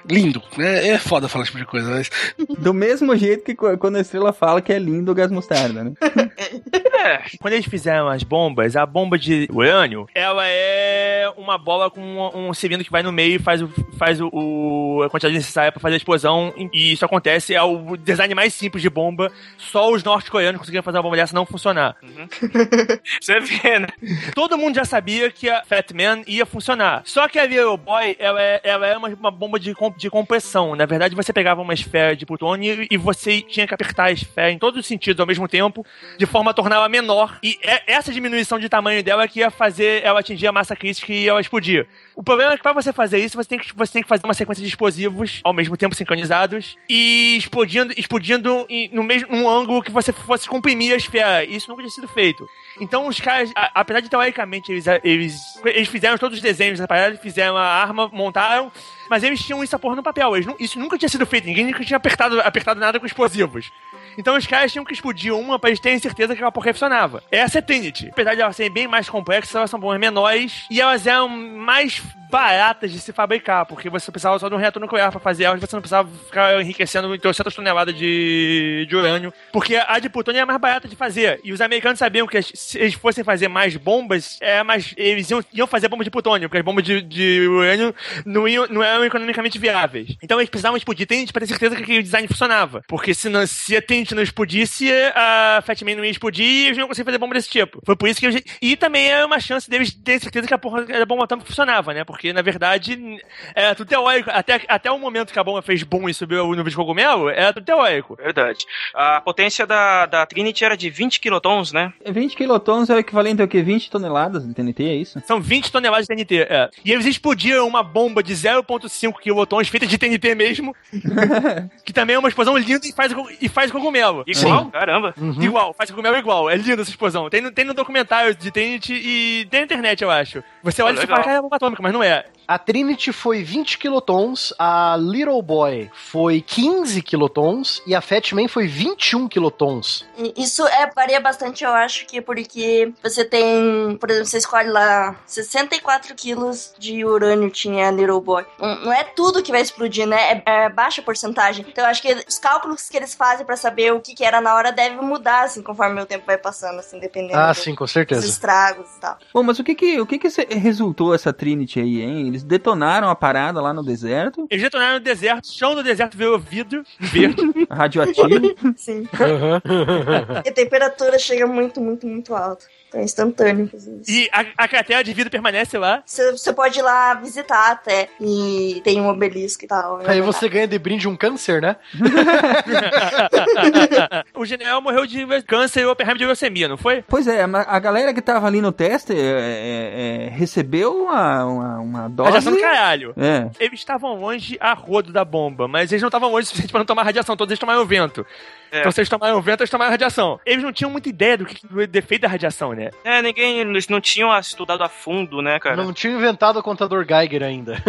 F: Lindo, é, é foda falar esse tipo de coisa, mas
A: Do mesmo jeito que qu- quando a estrela fala que é lindo o gás mostarda, né?
D: É,
H: quando eles fizeram as bombas, a bomba de urânio, ela é uma bola com um, um cilindro que vai no meio e faz, o, faz o, o- a quantidade necessária pra fazer a explosão. E isso acontece, é o design mais simples de bomba. Só os norte-coreanos conseguiram fazer uma bomba dessa não funcionar.
D: você vê, né?
H: Todo mundo já sabia que a Fat Man ia funcionar. Só que a Little Boy, ela é, ela é uma, uma bomba de, de compressão. Na verdade, você pegava uma esfera de plutônio e você tinha que apertar a esfera em todos os sentidos ao mesmo tempo, de forma a torná-la menor. E é essa diminuição de tamanho dela que ia fazer ela atingir a massa crítica e ela explodir. O problema é que pra você fazer isso, você tem que, você tem que fazer uma sequência de explosivos ao mesmo tempo sincronizados e explodindo, explodindo em- no mesmo ângulo que você fosse comprimir a esfera. Isso nunca tinha sido feito. Então os caras, a- apesar de teoricamente eles, eles, eles fizeram todos os desenhos da parada, fizeram a arma, montaram, mas eles tinham isso a porra no papel. Nu- isso nunca tinha sido feito, ninguém nunca tinha apertado, apertado nada com explosivos. Então os caras tinham que explodir uma pra eles terem certeza que porcaria funcionava. Essa é Trinity. Apesar de elas serem bem mais complexas, elas são bombas menores e elas eram mais baratas de se fabricar, porque você precisava só de um reator nuclear pra fazer elas, você não precisava ficar enriquecendo em 300 toneladas de, de urânio, porque a de plutônio é mais barata de fazer. E os americanos sabiam que se eles fossem fazer mais bombas, é mais, eles iam, iam fazer bombas de plutônio, porque as bombas de, de urânio não, iam, não eram economicamente viáveis. Então eles precisavam explodir Trinity pra ter certeza que aquele design funcionava. Porque se, não, se a Não explodisse, a Fat Man não ia explodir e eles não iam conseguir fazer bomba desse tipo. Foi por isso que eles, E também é uma chance deles terem certeza que a porra da bomba atômica funcionava, né? Porque, na verdade, era tudo teórico. Até, até o momento que a bomba fez boom e subiu o nível de cogumelo, era tudo teórico.
D: Verdade. A potência da, da Trinity era de 20 quilotons, né?
A: 20 quilotons é o equivalente ao que? 20 toneladas de TNT, é isso?
H: São 20 toneladas de TNT, é. E eles explodiram uma bomba de 0.5 quilotons feita de TNT mesmo, que também é uma explosão linda e faz, e faz cogumelo.
D: Igual? Caramba.
H: Igual, faz cogumelo igual. É linda essa explosão. Tem, no- tem no documentário de Trinity e tem na internet, eu acho. Você olha e fala, cara, é bomba atômica, mas não é.
E: A Trinity foi 20 kilotons, a Little Boy foi 15 kilotons e a Fat Man foi 21 kilotons.
B: E Isso é, varia bastante, eu acho que porque você tem, por exemplo, você escolhe lá 64 quilos de urânio tinha a Little Boy. Não, é tudo que vai explodir, né? É, é baixa porcentagem. Então eu acho que os cálculos que eles fazem pra saber o que, que era na hora devem mudar, assim, conforme o tempo vai passando, assim, dependendo
E: Ah,
B: do-
E: sim, com
B: dos
E: certeza.
B: estragos e tal.
A: Bom, mas o que que, o que que resultou essa Trinity aí, hein? Eles detonaram a parada lá no deserto,
H: Eles detonaram no deserto, o chão do deserto virou vidro verde.
A: radioativo.
B: Sim. Porque a temperatura chega muito, muito, muito alta. É instantâneo isso.
H: e a, a cratera de vidro permanece lá.
B: Você, pode ir lá visitar até. E tem um obelisco e tal.
E: Aí você ganha de brinde um câncer, né?
H: o general morreu de câncer e o Oppenheimer de leucemia, não foi?
A: Pois é, a galera que tava ali no teste é, é, é, recebeu uma, uma, uma dose.
H: Radiação do caralho.
A: É.
H: Eles estavam longe a rodo da bomba, mas eles não estavam longe o suficiente pra não tomar radiação. Todos eles tomaram vento.
D: É.
H: Então, se eles tomaram vento, eles tomaram radiação. Eles não tinham muita ideia do, que, do defeito da radiação, né?
D: É, ninguém. Eles não tinham estudado a fundo, né, cara?
E: Não tinha inventado o contador Geiger ainda.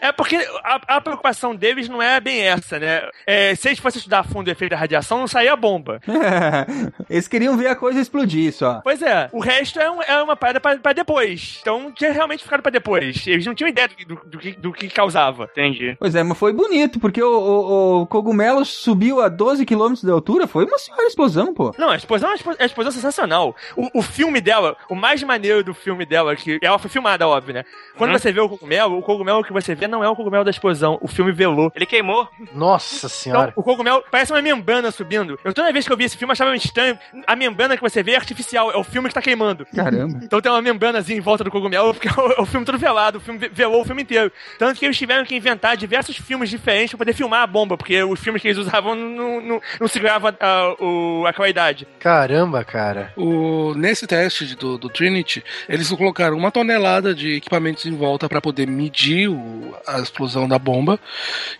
H: É porque a, a preocupação deles não é bem essa, né? É, se eles fossem estudar a fundo o efeito da radiação, não saía bomba.
A: Eles queriam ver a coisa explodir só.
H: Pois é, o resto é, um- é uma parada pra, pra depois. Então tinha realmente ficado pra depois. Eles não tinham ideia do, do- do que, do que causava.
D: Entendi.
A: Pois é, mas foi bonito, porque o, o- o cogumelo subiu a 12 km de altura, foi uma senhora explosão, pô.
H: Não, a explosão é uma é uma explosão sensacional. O, o filme dela, o mais maneiro do filme dela, que ela foi filmada, óbvio, né? Quando
D: Uhum.
H: você vê o cogumelo, o cogumelo que você vê não é o cogumelo da explosão. O filme velou.
D: Ele queimou.
E: Nossa
H: Então,
E: senhora.
H: o cogumelo parece uma membrana subindo. Eu toda vez que eu vi esse filme achava estranho. A membrana que você vê é artificial, é o filme que tá queimando.
A: Caramba.
H: Então tem uma membranazinha em volta do cogumelo, porque é o, filme todo velado, o filme ve- velou o filme inteiro. Tanto que eles tiveram que inventar diversos filmes diferentes pra poder filmar a bomba, porque os filmes que eles usavam não, não, não seguravam a, o- a qualidade.
E: Caramba, cara.
F: O, nesse teste de- do, do Trinity, eles colocaram uma tonelada de equipamentos em volta para poder medir o- a explosão da bomba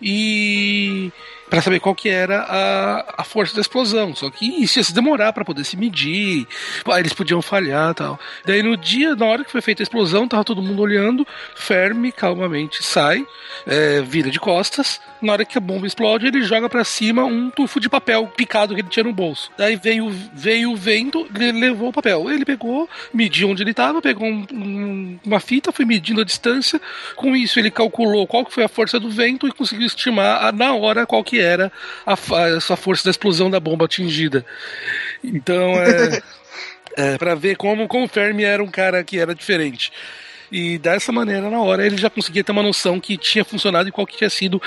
F: e para saber qual que era a, a força da explosão. Só que isso ia se demorar para poder se medir, eles podiam falhar tal. Daí no dia, na hora que foi feita a explosão, tava todo mundo olhando, Fermi calmamente sai, é, vira de costas. Na hora que a bomba explode, ele joga pra cima um tufo de papel picado que ele tinha no bolso. Daí veio, veio o vento, ele levou o papel. Ele pegou, mediu onde ele estava, pegou um- um- uma fita, foi medindo a distância. Com isso, ele calculou qual que foi a força do vento e conseguiu estimar na hora qual que era a, essa força da explosão da bomba atingida. Então, é, é para ver como, como o Fermi era um cara que era diferente. E dessa maneira, na hora, ele já conseguia ter uma noção que tinha funcionado e qual que tinha sido,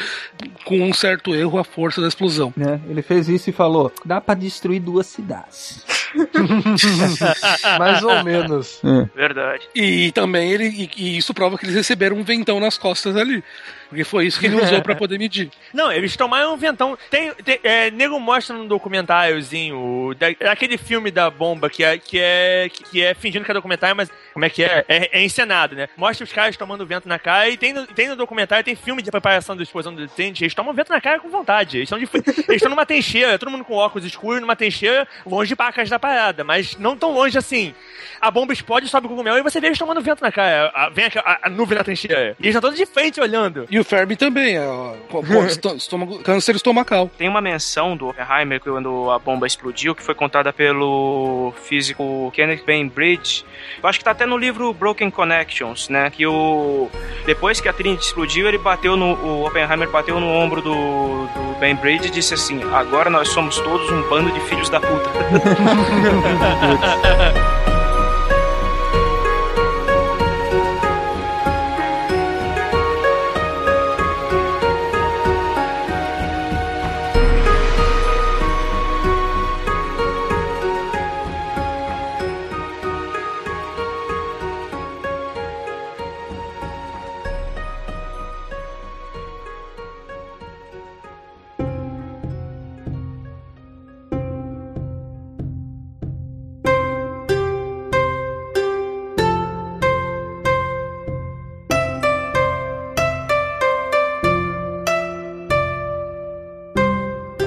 F: com um certo erro, a força da explosão.
A: Né? Ele fez isso e falou: dá pra destruir duas cidades.
E: Mais ou menos.
D: Verdade.
F: E também ele e, e isso prova que eles receberam um ventão nas costas ali. Porque foi isso que ele usou pra poder medir.
H: Não, eles tomaram um ventão. Tem, tem, é, nego mostra num documentáriozinho da- daquele filme da bomba que é, que é que é fingindo que é documentário, mas como é que é? É, é encenado, né? Mostra os caras tomando vento na cara e tem no, tem no documentário, tem filme de preparação da explosão do Tente, eles tomam vento na cara com vontade. Eles estão de- eles estão numa trincheira, todo mundo com óculos escuros, numa trincheira, longe de pacas da, parada, mas não tão longe assim. A bomba explode, sobe o cogumelo e você vê eles tomando vento na cara. A- Vem a, a- a nuvem na trincheira. E eles estão todos de frente olhando.
F: E o Fermi também, ó, estômago, câncer estomacal.
D: Tem uma menção do Oppenheimer quando a bomba explodiu, que foi contada pelo físico Kenneth Bainbridge. Eu acho que tá até no livro Broken Connections, né? Que o. Depois que a Trinity explodiu, ele bateu no. O Oppenheimer bateu no ombro do, do Bainbridge e disse assim: agora nós somos todos um bando de filhos da puta.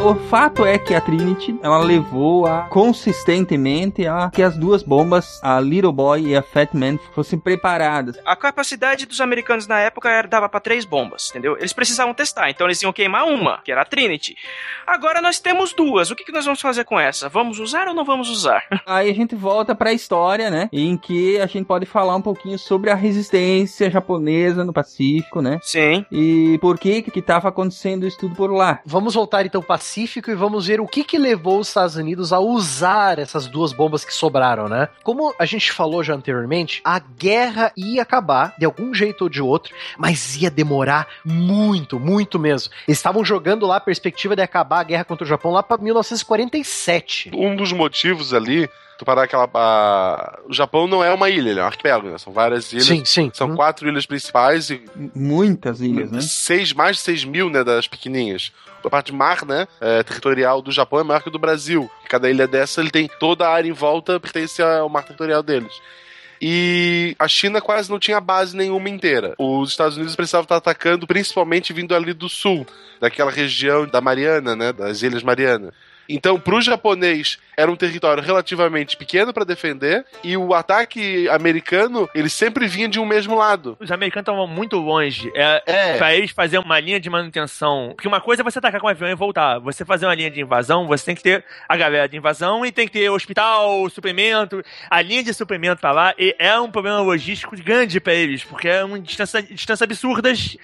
A: O fato é que a Trinity, ela levou a consistentemente a que as duas bombas, a Little Boy e a Fat Man, fossem preparadas.
D: A capacidade dos americanos na época era, dava pra três bombas, entendeu? Eles precisavam testar, então eles iam queimar uma, que era a Trinity. Agora nós temos duas, o que, que nós vamos fazer com essa? Vamos usar ou não vamos usar?
A: Aí a gente volta pra história, né? Em que a gente pode falar um pouquinho sobre a resistência japonesa no Pacífico, né?
D: Sim.
A: E por que que tava acontecendo isso tudo por lá.
E: Vamos voltar então ao Pacífico e vamos ver o que que levou os Estados Unidos a usar essas duas bombas que sobraram, né? Como a gente falou já anteriormente, a guerra ia acabar de algum jeito ou de outro, mas ia demorar muito, muito mesmo. Eles estavam jogando lá a perspectiva de acabar a guerra contra o Japão lá para 1947.
C: Um dos motivos ali, tu parar aquela. a- O Japão não é uma ilha, ele é um arquipélago, né? São várias ilhas.
E: Sim, sim.
C: São
E: Hum.
C: quatro ilhas principais e
A: Muitas ilhas, né?
C: seis, mais de 6 mil, né, das pequenininhas. A parte de mar, né, é, territorial do Japão é maior que do Brasil. Cada ilha dessa, ele tem toda a área em volta, pertence ao mar territorial deles. E a China quase não tinha base nenhuma inteira. Os Estados Unidos precisavam estar atacando, principalmente vindo ali do sul, daquela região da Mariana, né, das Ilhas Mariana. Então, para o japonês, era um território relativamente pequeno para defender, e o ataque americano, ele sempre vinha de um mesmo lado.
H: Os americanos estavam muito longe. É,
C: É.
H: Pra eles fazer uma linha de manutenção. Porque uma coisa é você atacar com um avião e voltar. Você fazer uma linha de invasão, você tem que ter a galera de invasão e tem que ter hospital, suprimento. A linha de suprimento pra lá e é um problema logístico grande pra eles, porque é uma distância, distâncias absurdas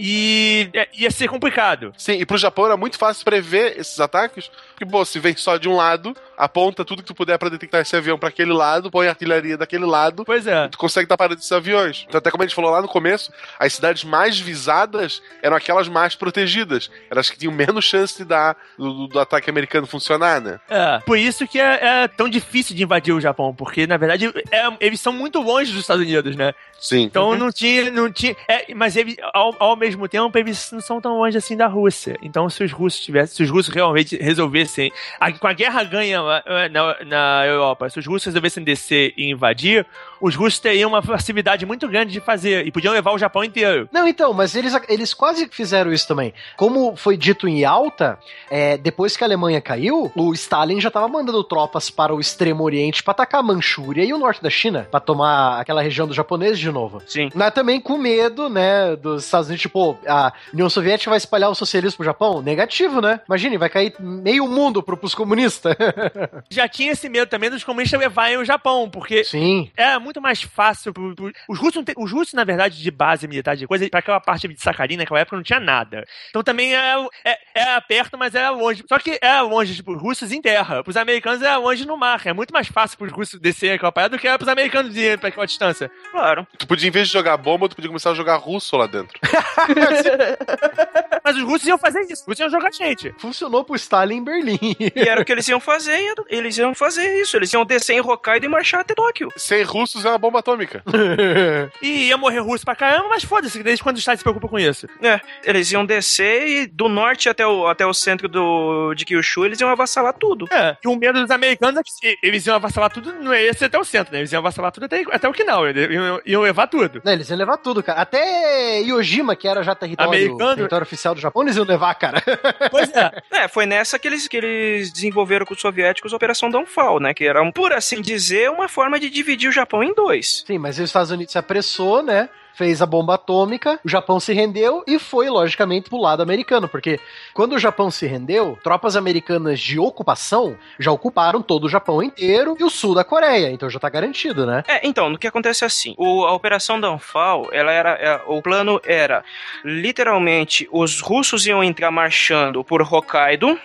H: e é- ia ser complicado.
C: Sim, e pro Japão era muito fácil prever esses ataques, porque, pô, se vem só de um lado, aponta tudo que tu puder pra detectar esse avião pra aquele lado, põe artilharia daquele lado,
H: Pois é.
C: tu consegue estar parando esses aviões. Então, até como a gente falou lá no começo, as cidades mais visadas eram aquelas mais protegidas. Eram as que tinham menos chance de dar do, do- ataque americano funcionar, né?
H: É, por isso que é, é tão difícil de invadir o Japão, porque na verdade é- eles são muito longe dos Estados Unidos, né?
C: Sim.
H: Então não tinha, não tinha. é, mas eles, ao, ao mesmo tempo, eles não são tão longe assim da Rússia. Então, se os russos tivessem, se os russos realmente resolvessem, a- com a guerra ganha eh, na, na Europa, se os russos resolvessem descer e invadir, os russos teriam uma facilidade muito grande de fazer e podiam levar o Japão inteiro.
E: Não, então, mas eles, eles quase fizeram isso também. Como foi dito em alta, é, depois que a Alemanha caiu, o Stalin já estava mandando tropas para o extremo oriente para atacar a Manchúria e o norte da China, para tomar aquela região dos japoneses de novo.
D: Sim.
E: Mas também com medo, né, dos Estados Unidos, tipo, a União Soviética vai espalhar o socialismo pro Japão? Negativo, né? Imagine, vai cair meio mundo pro, pros comunistas.
H: Já tinha esse medo também dos comunistas levarem o Japão, porque
E: Sim.
H: é muito mais fácil. pro- pro- os, russos, os russos, na verdade, de base militar, de coisa, pra aquela parte de Sacarina, naquela época não tinha nada. Então também é, é, era perto, mas era longe. Só que era longe, tipo, os russos em terra. Pros americanos era longe no mar. É muito mais fácil pros russos descerem aquela parada do que era pros americanos irem pra aquela distância.
D: Claro.
C: Tu podia, em vez de jogar bomba, tu podia começar a jogar russo lá dentro.
H: Mas os russos iam fazer isso. Os russos iam jogar gente.
E: Funcionou pro Stalin em Berlim.
D: E era o que eles iam fazer, eles iam fazer isso. Eles iam descer em Hokkaido e marchar até Tóquio.
C: Sem russos é uma bomba atômica.
H: E ia morrer russo pra caramba, mas foda-se, desde quando os Estados se preocupam com isso.
D: É, eles iam descer e do norte até o, até o centro do, de Kyushu eles iam avassalar tudo.
H: É, e o medo dos americanos é que se eles iam avassalar tudo, não ia ser até o centro, né? Eles iam avassalar tudo até, até o eles iam, iam levar tudo.
E: Não, eles iam levar tudo, cara. Até Yojima, que era já território,
H: Americano?
E: território oficial do Japão, eles iam levar, cara.
H: Pois é.
D: É, foi nessa que eles, que eles desenvolveram com os soviéticos a Operação Downfall, né? Que era, um, por assim dizer, uma forma de dividir o Japão em dois.
E: Sim, mas os Estados Unidos se apressou, né? Fez a bomba atômica, o Japão se rendeu e foi, logicamente, pro lado americano, porque quando o Japão se rendeu, tropas americanas de ocupação já ocuparam todo o Japão inteiro e o sul da Coreia, então já tá garantido, né?
D: É, então, no que acontece é assim, o, a Operação Downfall, ela era, é, o plano era, literalmente, os russos iam entrar marchando por Hokkaido,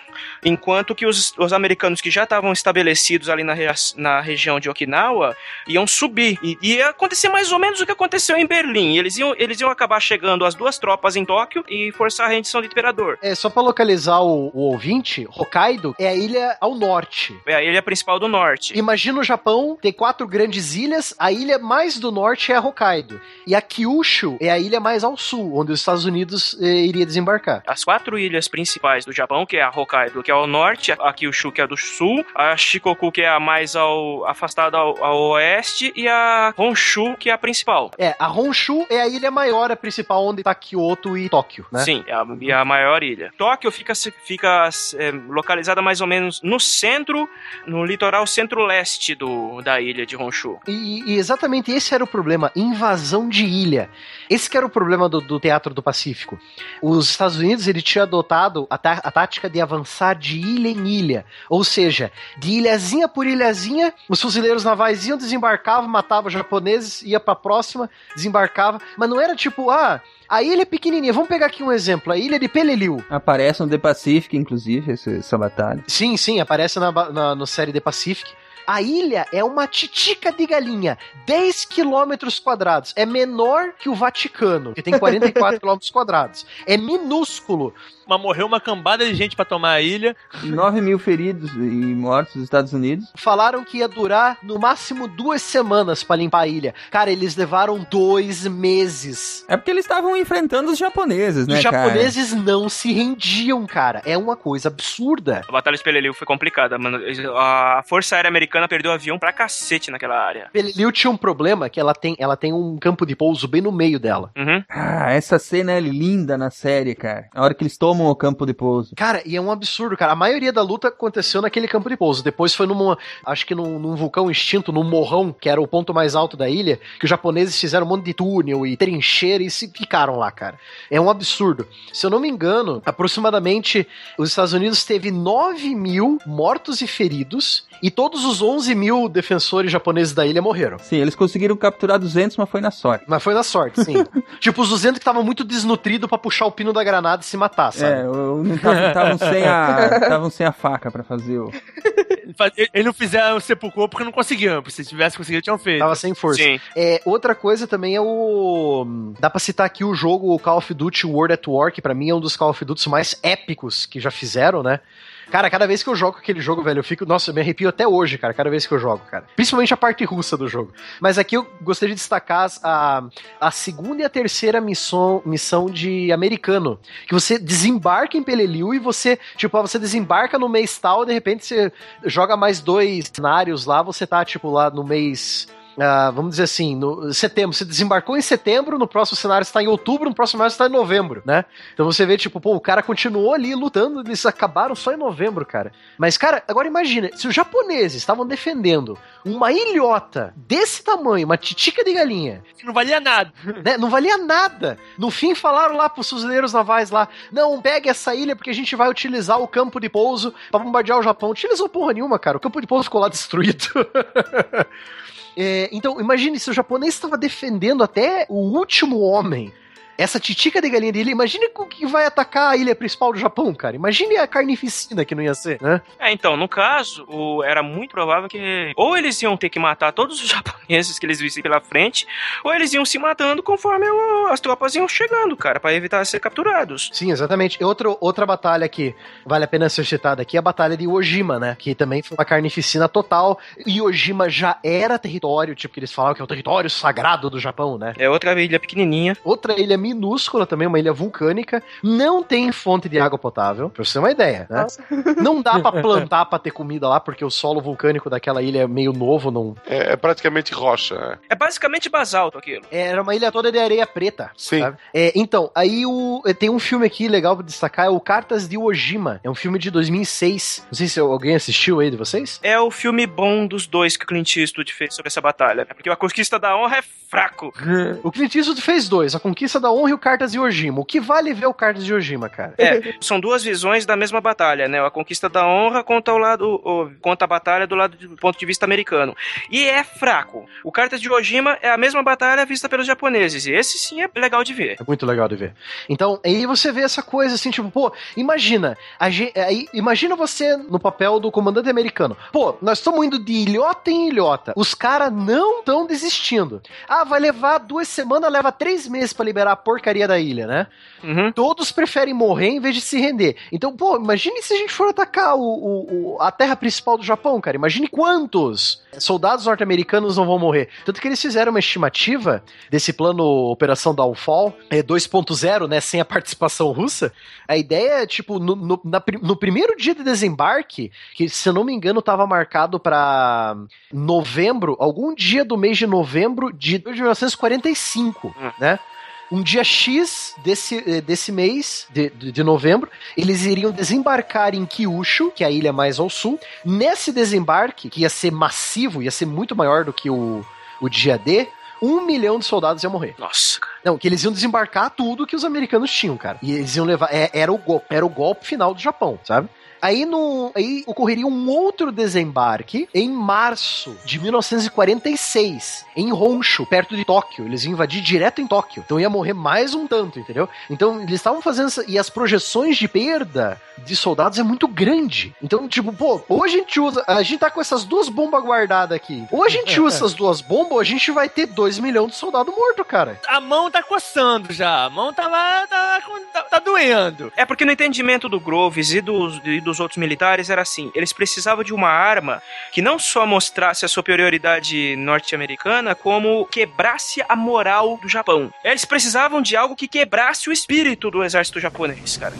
D: enquanto que os, os americanos que já estavam estabelecidos ali na, na região de Okinawa iam subir. E ia acontecer mais ou menos o que aconteceu em Berlim. Eles iam, eles iam acabar chegando as duas tropas em Tóquio e forçar a rendição do imperador.
E: É, só pra localizar o, o ouvinte, Hokkaido é a ilha ao norte.
D: É a ilha principal do norte.
E: Imagina o Japão, tem quatro grandes ilhas, a ilha mais do norte é a Hokkaido. E a Kyushu é a ilha mais ao sul, onde os Estados Unidos eh, iria desembarcar.
D: As quatro ilhas principais do Japão, que é a Hokkaido, que é ao norte, a Kyushu, que é do sul, a Shikoku, que é a mais ao, afastada ao, ao oeste, e a Honshu, que é a principal.
E: É, a Honshu é a ilha maior, a principal, onde tá Kyoto e Tóquio, né?
D: Sim, é a, e a maior ilha. Tóquio fica, fica é, localizada mais ou menos no centro, no litoral centro-leste da ilha de Honshu.
E: E, e exatamente esse era o problema, invasão de ilha. Esse que era o problema do, do Teatro do Pacífico. Os Estados Unidos ele tinha adotado a, a tática de avançar de ilha em ilha, ou seja, de ilhazinha por ilhazinha, os fuzileiros navais iam, desembarcavam, matavam os japoneses, ia pra próxima, desembarcava, mas não era tipo, ah, a ilha é pequenininha, vamos pegar aqui um exemplo, a ilha de Peleliu.
A: Aparece no The Pacific, inclusive, essa batalha.
E: Sim, sim, aparece na, na no série The Pacific. A ilha é uma titica de galinha, 10 quilômetros quadrados. É menor que o Vaticano, que tem 44 quilômetros quadrados. É minúsculo.
H: Mas morreu uma cambada de gente pra tomar a ilha.
A: 9 mil feridos e mortos nos Estados Unidos.
E: Falaram que ia durar no máximo duas semanas pra limpar a ilha. Cara, eles levaram dois meses.
A: É porque eles estavam enfrentando os japoneses, né,
E: Os
A: cara?
E: japoneses não se rendiam, cara. É uma coisa absurda.
D: A Batalha de Peleliu foi complicada, mano. A Força Aérea Americana perdeu avião pra cacete naquela área.
E: Peleliu tinha um problema que ela tem, ela tem um campo de pouso bem no meio dela.
D: Uhum.
A: Ah, essa cena é linda na série, cara. A hora que eles tomam o campo de pouso.
E: Cara, e é um absurdo, cara. A maioria da luta aconteceu naquele campo de pouso. Depois foi numa, acho que num, num vulcão extinto, num morrão, que era o ponto mais alto da ilha, que os japoneses fizeram um monte de túnel e trincheira e se ficaram lá, cara. É um absurdo. Se eu não me engano, aproximadamente os Estados Unidos teve 9 mil mortos e feridos e todos os 11 mil defensores japoneses da ilha morreram.
A: Sim, eles conseguiram capturar 200, mas foi na sorte.
E: Mas foi na sorte, sim. tipo, os 200 que estavam muito desnutridos pra puxar o pino da granada e se matar, sabe?
A: É, estavam sem, a- sem a faca pra fazer o.
H: Eles não fizeram o sepulcro porque não conseguiam. Se tivesse conseguido, tinham feito.
E: Tava sem força.
D: Sim.
E: É, outra coisa também é o. Dá pra citar aqui o jogo o Call of Duty World at War, que pra mim é um dos Call of Duty mais épicos que já fizeram, né? Cara, cada vez que eu jogo aquele jogo, velho, eu fico. Nossa, eu me arrepio até hoje, cara, cada vez que eu jogo, cara. Principalmente a parte russa do jogo. Mas aqui eu gostaria de destacar a, a segunda e a terceira missão, missão de americano. Que você desembarca em Peleliu e você, tipo, você desembarca no mês tal, de repente você joga mais dois cenários lá, você tá, tipo, lá no mês. Ah, vamos dizer assim, no setembro, você desembarcou em setembro, no próximo cenário está em outubro, no próximo cenário está em novembro, né? Então você vê, tipo, pô, o cara continuou ali lutando, eles acabaram só em novembro, cara. Mas, cara, agora imagina, se os japoneses estavam defendendo uma ilhota desse tamanho, uma titica de galinha,
H: não valia nada.
E: né? Não valia nada. No fim, falaram lá pros fuzileiros navais lá: não, pegue essa ilha porque a gente vai utilizar o campo de pouso pra bombardear o Japão. Utilizou porra nenhuma, cara. O campo de pouso ficou lá destruído. É, então, imagine se o japonês estava defendendo até o último homem. Essa titica de galinha dele, imagine o que vai atacar a ilha principal do Japão, cara. Imagine a carnificina que não ia ser, né?
D: É, então, no caso, o- era muito provável que ou eles iam ter que matar todos os japoneses que eles vissem pela frente, ou eles iam se matando conforme o- as tropas iam chegando, cara, pra evitar ser capturados.
E: Sim, exatamente. Outro, outra batalha que vale a pena ser citada aqui é a batalha de Iwo Jima, né? Que também foi uma carnificina total. Iwo Jima já era território, tipo, que eles falavam que é o território sagrado do Japão, né?
D: É outra ilha pequenininha.
E: Outra ilha minúscula também, uma ilha vulcânica, não tem fonte de água potável, pra você ter uma ideia, né? Não dá pra plantar pra ter comida lá, porque o solo vulcânico daquela ilha é meio novo, não...
C: É, é praticamente rocha. né?
D: É basicamente basalto aquilo.
E: Era uma ilha toda de areia preta.
C: Sim.
E: sabe? É, então, aí o, é, tem um filme aqui legal pra destacar, é o Cartas de Ojima. É um filme de 2006. Não sei se alguém assistiu aí de vocês.
D: É o filme bom dos dois que o Clint Eastwood fez sobre essa batalha. né? Porque a Conquista da Honra é fraco.
E: O Clint Eastwood fez dois, A Conquista da Honra e o Cartas de Ojima. O que vale ver o Cartas de Ojima, cara?
D: É, são duas visões da mesma batalha, né? A conquista da honra contra o lado, o- contra a batalha do lado do ponto de vista americano. E é fraco. O Cartas de Ojima é a mesma batalha vista pelos japoneses. E esse sim é legal de ver.
E: É muito legal de ver. Então, aí você vê essa coisa assim, tipo, pô, imagina, aí, imagina você no papel do comandante americano. Pô, nós estamos indo de ilhota em ilhota. Os caras não estão desistindo. Ah, vai levar duas semanas, leva três meses pra liberar a porcaria da ilha, né?
D: Uhum.
E: Todos preferem morrer em vez de se render. Então, pô, imagine se a gente for atacar o, o- o- a terra principal do Japão, cara. Imagine quantos soldados norte-americanos não vão morrer. Tanto que eles fizeram uma estimativa desse plano Operação Downfall é, 2.0, né, sem a participação russa. A ideia é, tipo, no, no- na no primeiro dia de desembarque, que se eu não me engano estava marcado para novembro, algum dia do mês de novembro de 1945,
D: Hum.
E: né? Um dia X desse, eh, desse mês, de, de de novembro, eles iriam desembarcar em Kyushu, que é a ilha mais ao sul. Nesse desembarque, que ia ser massivo, ia ser muito maior do que o, o dia D, um milhão de soldados iam morrer.
D: Nossa, cara.
E: Não, que eles iam desembarcar tudo que os americanos tinham, cara. E eles iam levar. é- era, o golpe, era o golpe final do Japão, sabe? Aí, no, aí ocorreria um outro desembarque em março de 1946, em Honshu, perto de Tóquio. Eles iam invadir direto em Tóquio. Então ia morrer mais um tanto, entendeu? Então eles estavam fazendo essa, E as projeções de perda de soldados é muito grande. Então, tipo, pô, hoje a gente usa. A gente tá com essas duas bombas guardadas aqui. Hoje a gente usa essas duas bombas, a gente vai ter 2 milhões de soldados mortos, cara.
H: A mão tá coçando já. A mão tá lá, tá, tá, tá doendo.
D: É porque no entendimento do Groves e dos, e dos outros militares era assim: eles precisavam de uma arma que não só mostrasse a superioridade norte-americana, como quebrasse a moral do Japão. Eles precisavam de algo que quebrasse o espírito do exército japonês, cara.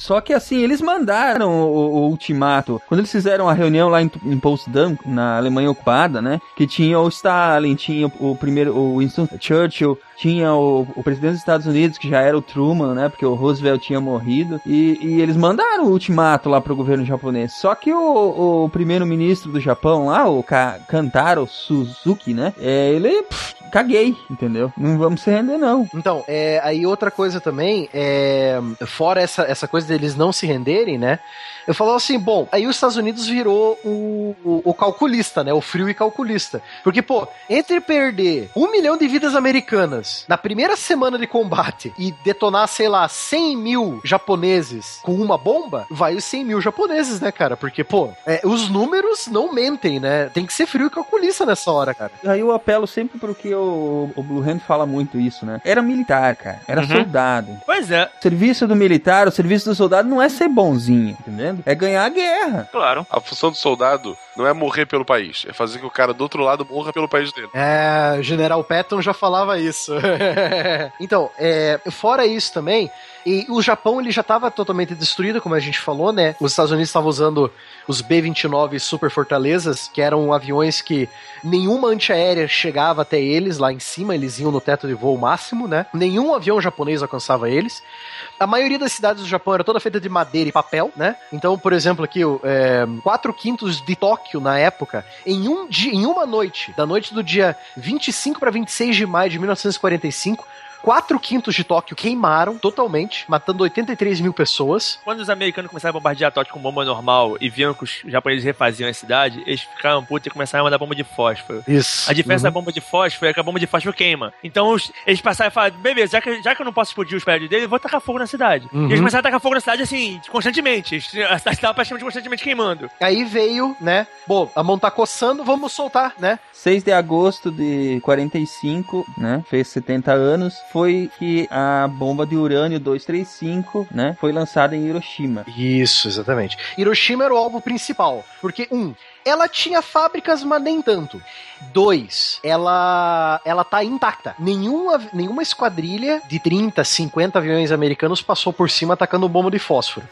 A: Só que assim, eles mandaram o, o ultimato. Quando eles fizeram a reunião lá em, em Potsdam, na Alemanha ocupada, né? Que tinha o Stalin, tinha o, o primeiro, o Winston Churchill, tinha o, o presidente dos Estados Unidos, que já era o Truman, né? Porque o Roosevelt tinha morrido. E, e eles mandaram o ultimato lá pro governo japonês. Só que o, o primeiro-ministro do Japão lá, o Ka Kantaro Suzuki, né? É, ele. pff, caguei, entendeu? Não vamos se render, não.
E: Então, é, aí outra coisa também, é, fora essa, essa coisa deles não se renderem, né? Eu falo assim, bom, aí os Estados Unidos virou o, o, o calculista, né? O frio e calculista. Porque, pô, entre perder um milhão de vidas americanas na primeira semana de combate e detonar, sei lá, 100 mil japoneses com uma bomba, vai os 100 mil japoneses, né, cara? Porque, pô, é, os números não mentem, né? Tem que ser frio e calculista nessa hora, cara.
A: Aí eu apelo sempre pro que o, o Blue Hand fala muito isso, né? Era militar, cara. Era
D: Uhum.
A: soldado.
H: Pois é.
A: O serviço do militar, o serviço do soldado não é ser bonzinho, entendendo? É ganhar a guerra.
D: Claro.
C: A função do soldado não é morrer pelo país, é fazer que o cara do outro lado morra pelo país dele.
E: É, o General Patton já falava isso. então, é, fora isso também, e o Japão ele já estava totalmente destruído, como a gente falou, né? Os Estados Unidos estavam usando os B-29 Super Fortalezas, que eram aviões que nenhuma antiaérea chegava até eles lá em cima, eles iam no teto de voo máximo, né? Nenhum avião japonês alcançava eles. A maioria das cidades do Japão era toda feita de madeira e papel, né? Então, por exemplo, aqui, é, 4 quintos de Tóquio na época, em um dia, em uma noite, da noite do dia 25 para 26 de maio de 1945, 4 quintos de Tóquio queimaram totalmente, matando 83 mil pessoas.
H: Quando os americanos começaram a bombardear Tóquio com bomba normal e viam que os japoneses refaziam a cidade, eles ficaram putos e começaram a mandar bomba de fósforo.
E: Isso.
H: A diferença da bomba de fósforo é que a bomba de fósforo queima. Então os- eles passaram a falar, beleza, já que, já que eu não posso explodir os prédios dele, eu vou tacar fogo na cidade.
E: Uhum.
H: E eles começaram a tacar fogo na cidade assim, constantemente. A cidade estava praticamente constantemente queimando.
E: Aí veio, né? Bom, a mão tá coçando, vamos soltar, né?
A: 6 de agosto de 45, né? Fez 70 anos. Foi que a bomba de urânio 235, né, foi lançada em Hiroshima.
E: Isso, exatamente. Hiroshima era o alvo principal, porque um, ela tinha fábricas, mas nem tanto. Dois, ela ela tá intacta. Nenhuma, nenhuma esquadrilha de 30, 50 aviões americanos passou por cima atacando bomba de fósforo.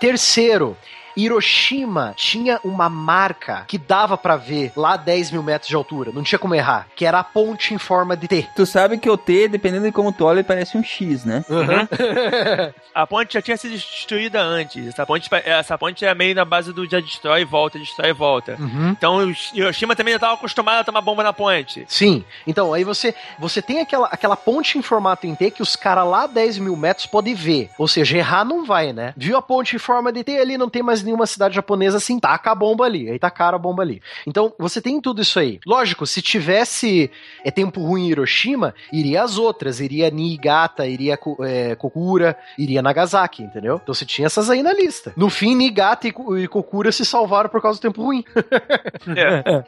E: Terceiro, Hiroshima tinha uma marca que dava pra ver lá a 10 mil metros de altura, não tinha como errar, que era a ponte em forma de T.
A: Tu sabe que o T, dependendo de como tu olha, parece um X, né?
H: A ponte já tinha sido destruída antes. Essa ponte, essa ponte é meio na base do já destrói e volta, destrói e volta.
E: Uhum.
H: Então Hiroshima também já estava acostumado a tomar bomba na ponte.
E: Sim, então aí você você tem aquela, aquela ponte em formato em T que os caras lá a 10 mil metros podem ver. Ou seja, errar não vai, né? Viu a ponte em forma de T ali, não tem mais nenhuma cidade japonesa assim, taca a bomba ali. Aí tacaram a bomba ali. Então você tem tudo isso aí. Lógico, se tivesse é, tempo ruim em Hiroshima, iria as outras. Iria Niigata, iria é, Kokura, iria Nagasaki, entendeu? Então você tinha essas aí na lista. No fim, Niigata e e Kokura se salvaram por causa do tempo ruim.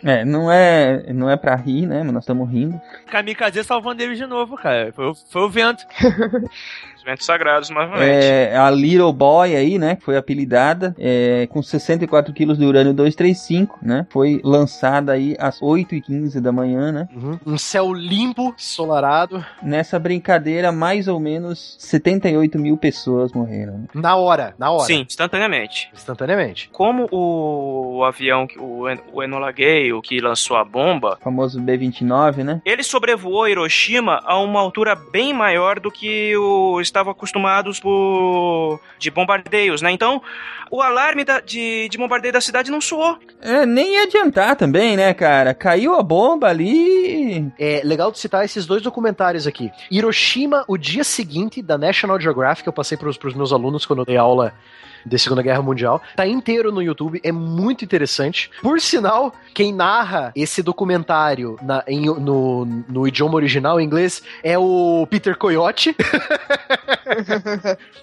A: É, não é, não é pra rir, né? Mas nós estamos rindo.
H: Kamikaze salvando eles de novo, cara. Foi, o- foi o vento.
D: Os ventos sagrados, novamente.
A: É, a Little Boy aí, né, que foi apelidada, é, com 64 quilos de urânio 235, né, foi lançada aí às 8h15 da manhã, né.
E: Um céu limpo, solarado,
A: Nessa brincadeira, mais ou menos 78 mil pessoas morreram.
E: na hora, na hora.
D: Sim, instantaneamente.
E: Instantaneamente.
D: Como o avião, o Enola Gay, o que lançou a bomba,
A: O famoso B-29, né.
D: ele sobrevoou Hiroshima a uma altura bem maior do que o estavam acostumados por de bombardeios, né? Então, o alarme da- de, de bombardeio da cidade não soou.
A: É, nem ia adiantar também, né, cara. Caiu a bomba ali.
E: É legal de citar esses dois documentários aqui. Hiroshima, o dia seguinte da National Geographic, eu passei pros, pros meus alunos quando eu dei aula de Segunda Guerra Mundial. Tá inteiro no YouTube, é muito interessante. Por sinal, quem narra esse documentário na- em- no, no idioma original, em inglês, é o Peter Coyote.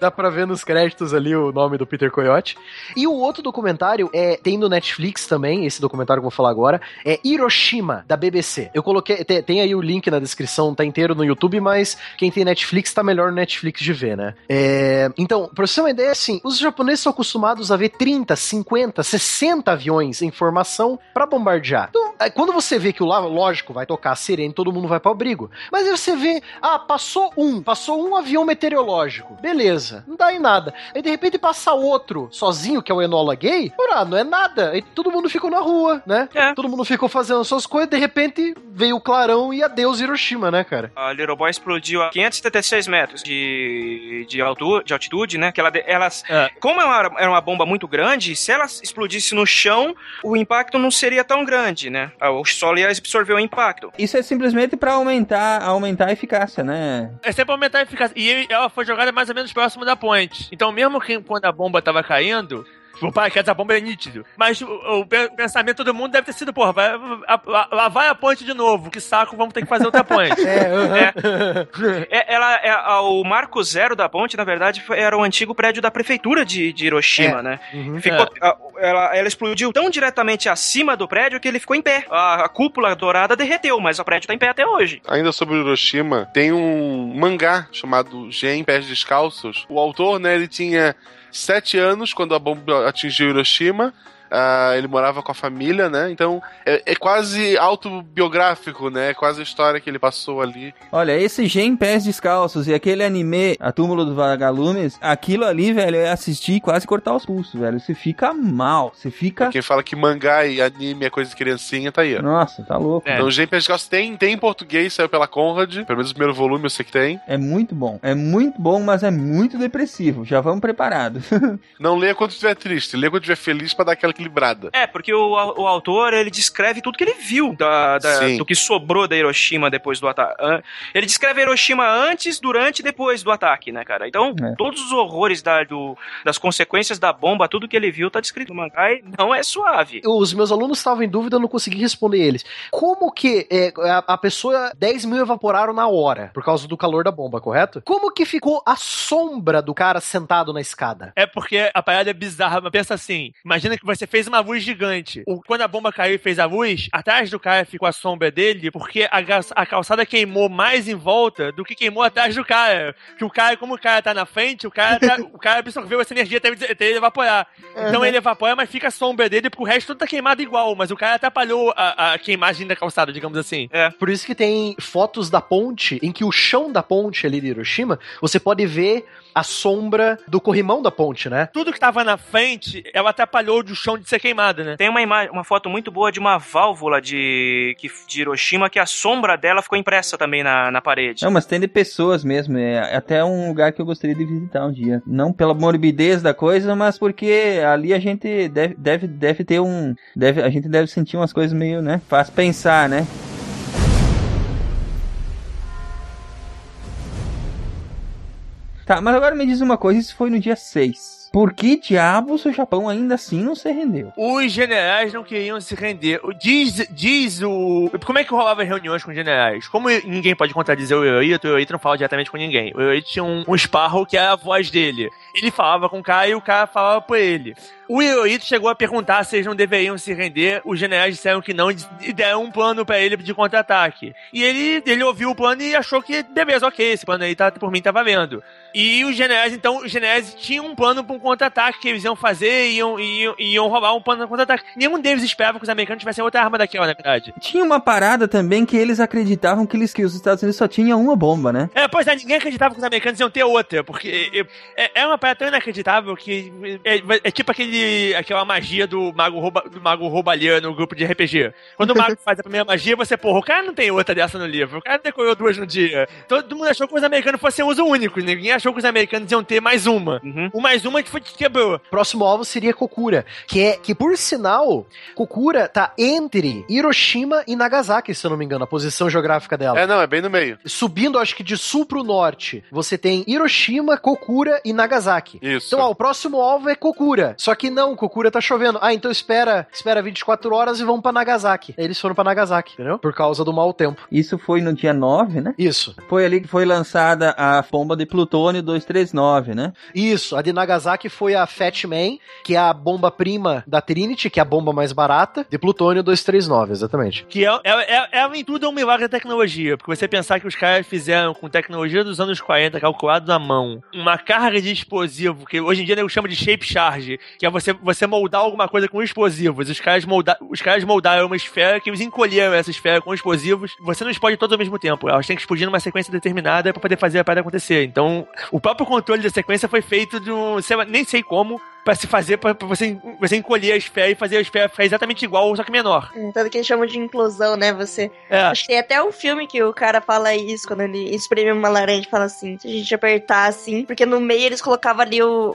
E: Dá pra ver nos créditos ali o nome do Peter Coyote. E o outro documentário é tem no Netflix também, esse documentário que eu vou falar agora, é Hiroshima, da BBC. Eu coloquei, te- tem, aí o link na descrição, tá inteiro no YouTube, mas quem tem Netflix tá melhor no Netflix de ver, né? É, então, pra você ter uma ideia, assim, os japoneses são acostumados a ver 30, 50, 60 aviões em formação pra bombardear. Então, quando você vê que o lógico, vai tocar a sirene, todo mundo vai pro abrigo. Mas aí você vê, ah, passou um, passou um avião meteorológico. Beleza, não dá em nada. Aí de repente passa outro, sozinho, que é o Enola Gay. Ora, não é nada. Aí todo mundo ficou na rua, né?
D: É.
E: Todo mundo ficou fazendo suas coisas, de repente veio o clarão e adeus Hiroshima, né, cara?
D: A Little Boy explodiu a 576 metros de, de, altura, de altitude, né? Que ela, elas,
H: É.
D: Como era uma, era uma bomba muito grande, se ela explodisse no chão, o impacto não seria tão grande, né? Ah, O solo ia absorver o impacto.
A: Isso é simplesmente pra aumentar, aumentar a eficácia, né?
H: É sempre aumentar a eficácia. E ela foi jogada mais ou menos próximo da ponte. Então, mesmo que quando a bomba tava caindo. O paraquedas da bomba é nítido. Mas o, o pe- pensamento do mundo deve ter sido, porra, vai, a- lá, lá vai a ponte de novo. Que saco, vamos ter que fazer outra ponte.
E: É,
D: É, ela, é, a- o marco zero da ponte, na verdade, foi- era o antigo prédio da prefeitura de, de Hiroshima,
E: É.
D: né?
E: Uhum.
D: Ficou, a- ela, ela explodiu tão diretamente acima do prédio que ele ficou em pé. A, a cúpula dourada derreteu, mas o prédio tá em pé até hoje.
C: Ainda sobre Hiroshima, tem um mangá chamado Gen Pés Descalços. O autor, né, ele tinha sete anos quando a bomba atingiu Hiroshima. Ah, ele morava com a família, né? Então é, é quase autobiográfico, né? É quase a história que ele passou ali.
A: Olha, esse Gen Pés Descalços e aquele anime A Túmulo dos Vagalumes, aquilo ali, velho, é assistir e quase cortar os pulsos, velho. Você fica mal, você fica...
C: Quem fala que mangá e anime é coisa de criancinha, tá aí, ó.
A: Nossa, tá louco.
D: É.
C: Então, Gen Pés Descalços tem, tem em português, saiu pela Conrad. Pelo menos o primeiro volume eu sei que tem.
A: É muito bom. É muito bom, mas é muito depressivo. Já vamos preparados.
C: Não leia quando estiver triste, leia quando estiver feliz pra dar aquela equilibrada.
D: É, porque o, o autor, ele descreve tudo que ele viu da, da-
C: Sim.
D: do que sobrou da Hiroshima depois do ataque. Ele descreve a Hiroshima antes, durante e depois do ataque, né, cara? Então,
A: É.
D: todos os horrores da- do- das consequências da bomba, tudo que ele viu tá descrito no mangá e não é suave.
E: Os meus alunos estavam em dúvida, eu não consegui responder eles. Como que é, a, a pessoa, 10 mil evaporaram na hora, por causa do calor da bomba, correto? Como que ficou a sombra do cara sentado na escada?
H: É porque a parada é bizarra, mas pensa assim: imagina que você você fez uma luz gigante. O, quando a bomba caiu e fez a luz, atrás do cara ficou a sombra dele, porque a, a calçada queimou mais em volta do que queimou atrás do cara. Que o cara, como o cara tá na frente, o cara, tá- o cara absorveu essa energia até, até ele evaporar. Então ele evapora, mas fica a sombra dele, porque o resto tudo tá queimado igual, mas o cara atrapalhou a, a queimagem da calçada, digamos assim.
E: Por isso que tem fotos da ponte em que o chão da ponte ali de Hiroshima, você pode ver a sombra do corrimão da ponte, né?
H: Tudo que tava na frente, ela atrapalhou do chão de ser queimado, né?
D: Tem uma, ima- uma foto muito boa de uma válvula de, que- de Hiroshima que a sombra dela ficou impressa também na, na parede.
A: Não, mas tem de pessoas mesmo. É até um lugar que eu gostaria de visitar um dia. Não pela morbidez da coisa, mas porque ali a gente deve, deve, deve ter um. Deve, a gente deve sentir umas coisas meio, né? Faz pensar, né? Tá, mas agora me diz uma coisa, isso foi no dia 6. Por que diabos o Japão ainda assim não se rendeu?
H: Os generais não queriam se render. Diz, diz o. Como é que rolava reuniões com os generais? Como ninguém pode contradizer o Yoito, o Yoito não fala diretamente com ninguém. O Yoito tinha um, um Sparrow que era a voz dele. Ele falava com o cara e o cara falava por ele. O Yoito chegou a perguntar se eles não deveriam se render. Os generais disseram que não e deram um plano pra ele de contra-ataque. E ele, ele ouviu o plano e achou que, beleza, ok, esse plano aí tá, por mim tá valendo. E os generais, então, os generais tinham um plano pra um contra-ataque que eles iam fazer e iam, iam, iam roubar um plano de contra-ataque. Nenhum deles esperava que os americanos tivessem outra arma daquela, na verdade.
A: Tinha uma parada também que eles acreditavam que, eles, que os Estados Unidos só tinham uma bomba, né?
H: É, pois é, ninguém acreditava que os americanos iam ter outra, porque é, é uma parada tão inacreditável que é, é tipo aquele, aquela magia do mago, rouba, do mago roubalhão no grupo de RPG. Quando o mago faz a primeira magia, você, porra, o cara não tem outra dessa no livro, o cara decorou duas no dia. Todo mundo achou que os americanos fossem uso único, ninguém achou que os americanos iam ter mais uma.
D: Uhum.
H: O mais uma que foi que quebrou.
E: Próximo alvo seria Kokura, que é que por sinal, Kokura tá entre Hiroshima e Nagasaki, se eu não me engano, a posição geográfica dela.
C: É, não, é bem no meio.
E: Subindo, acho que de sul pro norte, você tem Hiroshima, Kokura e Nagasaki.
C: Isso.
E: Então, ó, o próximo alvo é Kokura. Só que não, Kokura tá chovendo. Ah, então espera, espera 24 horas e vamos pra Nagasaki. Eles foram pra Nagasaki, entendeu? Por causa do mau tempo.
A: Isso foi no dia 9, né?
E: Isso.
A: Foi ali que foi lançada a bomba de plutônio 239, né?
E: Isso, a de Nagasaki foi a Fat Man, que é a bomba prima da Trinity, que é a bomba mais barata, de plutônio 239, exatamente.
H: Que é, é, é, é em tudo é um milagre da tecnologia. Porque você pensar que os caras fizeram com tecnologia dos anos 40, calculado na mão, uma carga de explosivo, que hoje em dia eu chamo de shape charge, que é você, você moldar alguma coisa com explosivos. Os caras, molda, os caras moldaram uma esfera que eles encolheram essa esfera com explosivos. Você não explode todas ao mesmo tempo. Elas têm que explodir numa sequência determinada pra poder fazer a parada acontecer. Então, o próprio controle da sequência foi feito de um. sei lá, Nem sei como. Pra se fazer, pra, pra você, você encolher a esfera e fazer a esfera ficar exatamente igual, só que menor.
B: Tanto que eles chamam de implosão, né? Você.
H: É.
B: Acho que tem até um filme que o cara fala isso quando ele espreme uma laranja e fala assim: se a gente apertar assim, porque no meio eles colocavam ali o-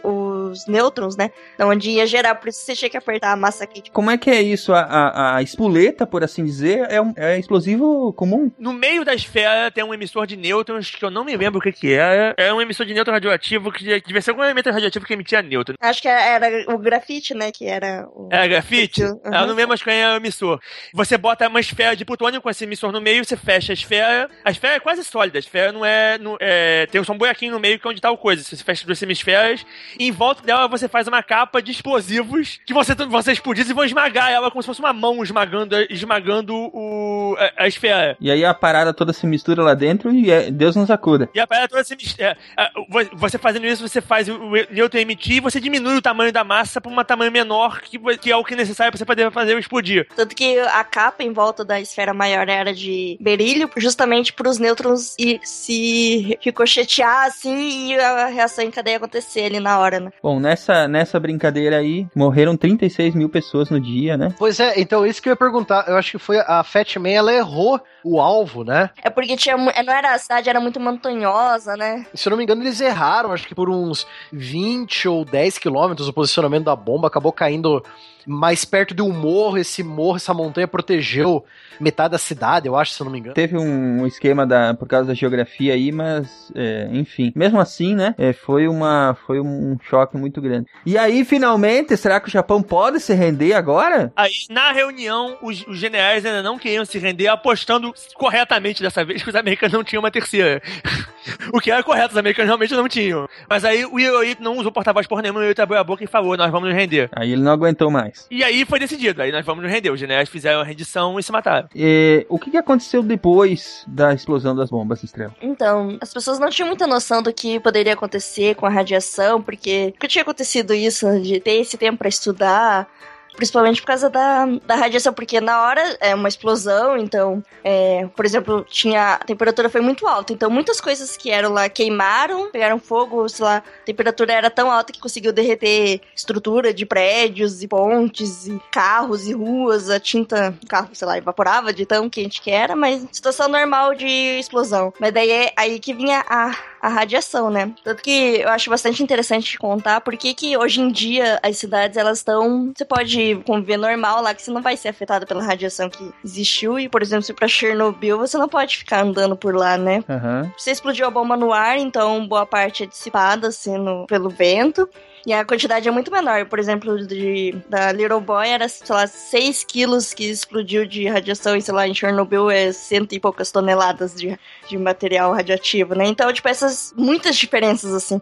B: os nêutrons, né? Então, onde ia gerar, por isso você tinha que apertar a massa quente.
A: Como é que é isso? A, a, a espoleta, por assim dizer, é, um, é explosivo comum?
H: No meio da esfera tem um emissor de nêutrons que eu não me lembro o que que é. É um emissor de nêutron radioativo que devia ser algum elemento radioativo que emitia nêutron.
B: Acho que era o grafite, né? Que era o.
H: É grafite?
B: Uhum.
H: Eu não lembro mais quem é o emissor. Você bota uma esfera de plutônio com esse emissor no meio, você fecha a esfera. A esfera é quase sólida, a esfera não é. Não, é tem só um buraquinho no meio que é onde tá o coisa. Você fecha duas hemisferas e em volta dela você faz uma capa de explosivos que você, você explodir e vão esmagar ela como se fosse uma mão esmagando, esmagando o, a, a esfera.
A: E aí a parada toda se mistura lá dentro e é- Deus nos acuda.
H: E a parada toda se mis- é, é, vo- Você fazendo isso, você faz o o nêutron emitir e você diminui o tamanho da massa para um tamanho menor, que, que é o que é necessário para você poder fazer explodir.
B: Tanto que a capa em volta da esfera maior era de berílio, justamente para os nêutrons ir, se ricochetear assim e a reação em cadeia acontecer ali na hora, né?
A: Bom, nessa, nessa brincadeira aí, morreram 36 mil pessoas no dia, né?
E: Pois é, então isso que eu ia perguntar. Eu acho que foi a Fat Man, ela errou o alvo, né?
B: É porque tinha, mu- não era a cidade, era muito montanhosa, né?
E: Se eu não me engano, eles erraram, acho que por uns 20 ou 10 quilômetros o posicionamento da bomba acabou caindo mais perto de um morro. Esse morro, essa montanha protegeu metade da cidade, eu acho, se eu não me engano.
A: Teve um esquema da, por causa da geografia aí, mas, é, enfim. Mesmo assim, né, é, foi, uma, foi um choque muito grande. E aí, finalmente, será que o Japão pode se render agora?
H: Aí, na reunião, os, os generais ainda não queriam se render, apostando corretamente dessa vez que os americanos não tinham uma terceira. o que era correto, os americanos realmente não tinham. Mas aí o Hirohito não usou porta-voz por nenhum, o Hirohito abriu a boca e falou, nós vamos nos render.
A: Aí ele não aguentou mais.
H: E aí foi decidido, aí nós vamos nos render. Os generais fizeram a rendição e se mataram.
A: E, o que, que aconteceu depois da explosão das bombas, Estrela?
B: Então, as pessoas não tinham muita noção do que poderia acontecer com a radiação, porque nunca tinha acontecido isso, de ter esse tempo pra estudar. Principalmente por causa da, da radiação, porque na hora é uma explosão, então, é, por exemplo, tinha. A temperatura foi muito alta, então muitas coisas que eram lá queimaram, pegaram fogo, sei lá, a temperatura era tão alta que conseguiu derreter estrutura de prédios e pontes e carros e ruas, a tinta, o carro, sei lá, evaporava de tão quente que era, mas situação normal de explosão. Mas daí é aí que vinha a, a radiação, né? Tanto que eu acho bastante interessante contar por que que hoje em dia as cidades elas estão, você pode conviver normal lá que você não vai ser afetado pela radiação que existiu e, por exemplo, se para Chernobyl você não pode ficar andando por lá, né?
A: Aham.
B: Você explodiu a bomba no ar, então boa parte é dissipada assim, no- pelo vento. E a quantidade é muito menor. Por exemplo, de, da Little Boy era, sei lá, 6 quilos que explodiu de radiação e, sei lá, em Chernobyl é cento e poucas toneladas de, de material radioativo, né? Então, tipo, essas muitas diferenças, assim.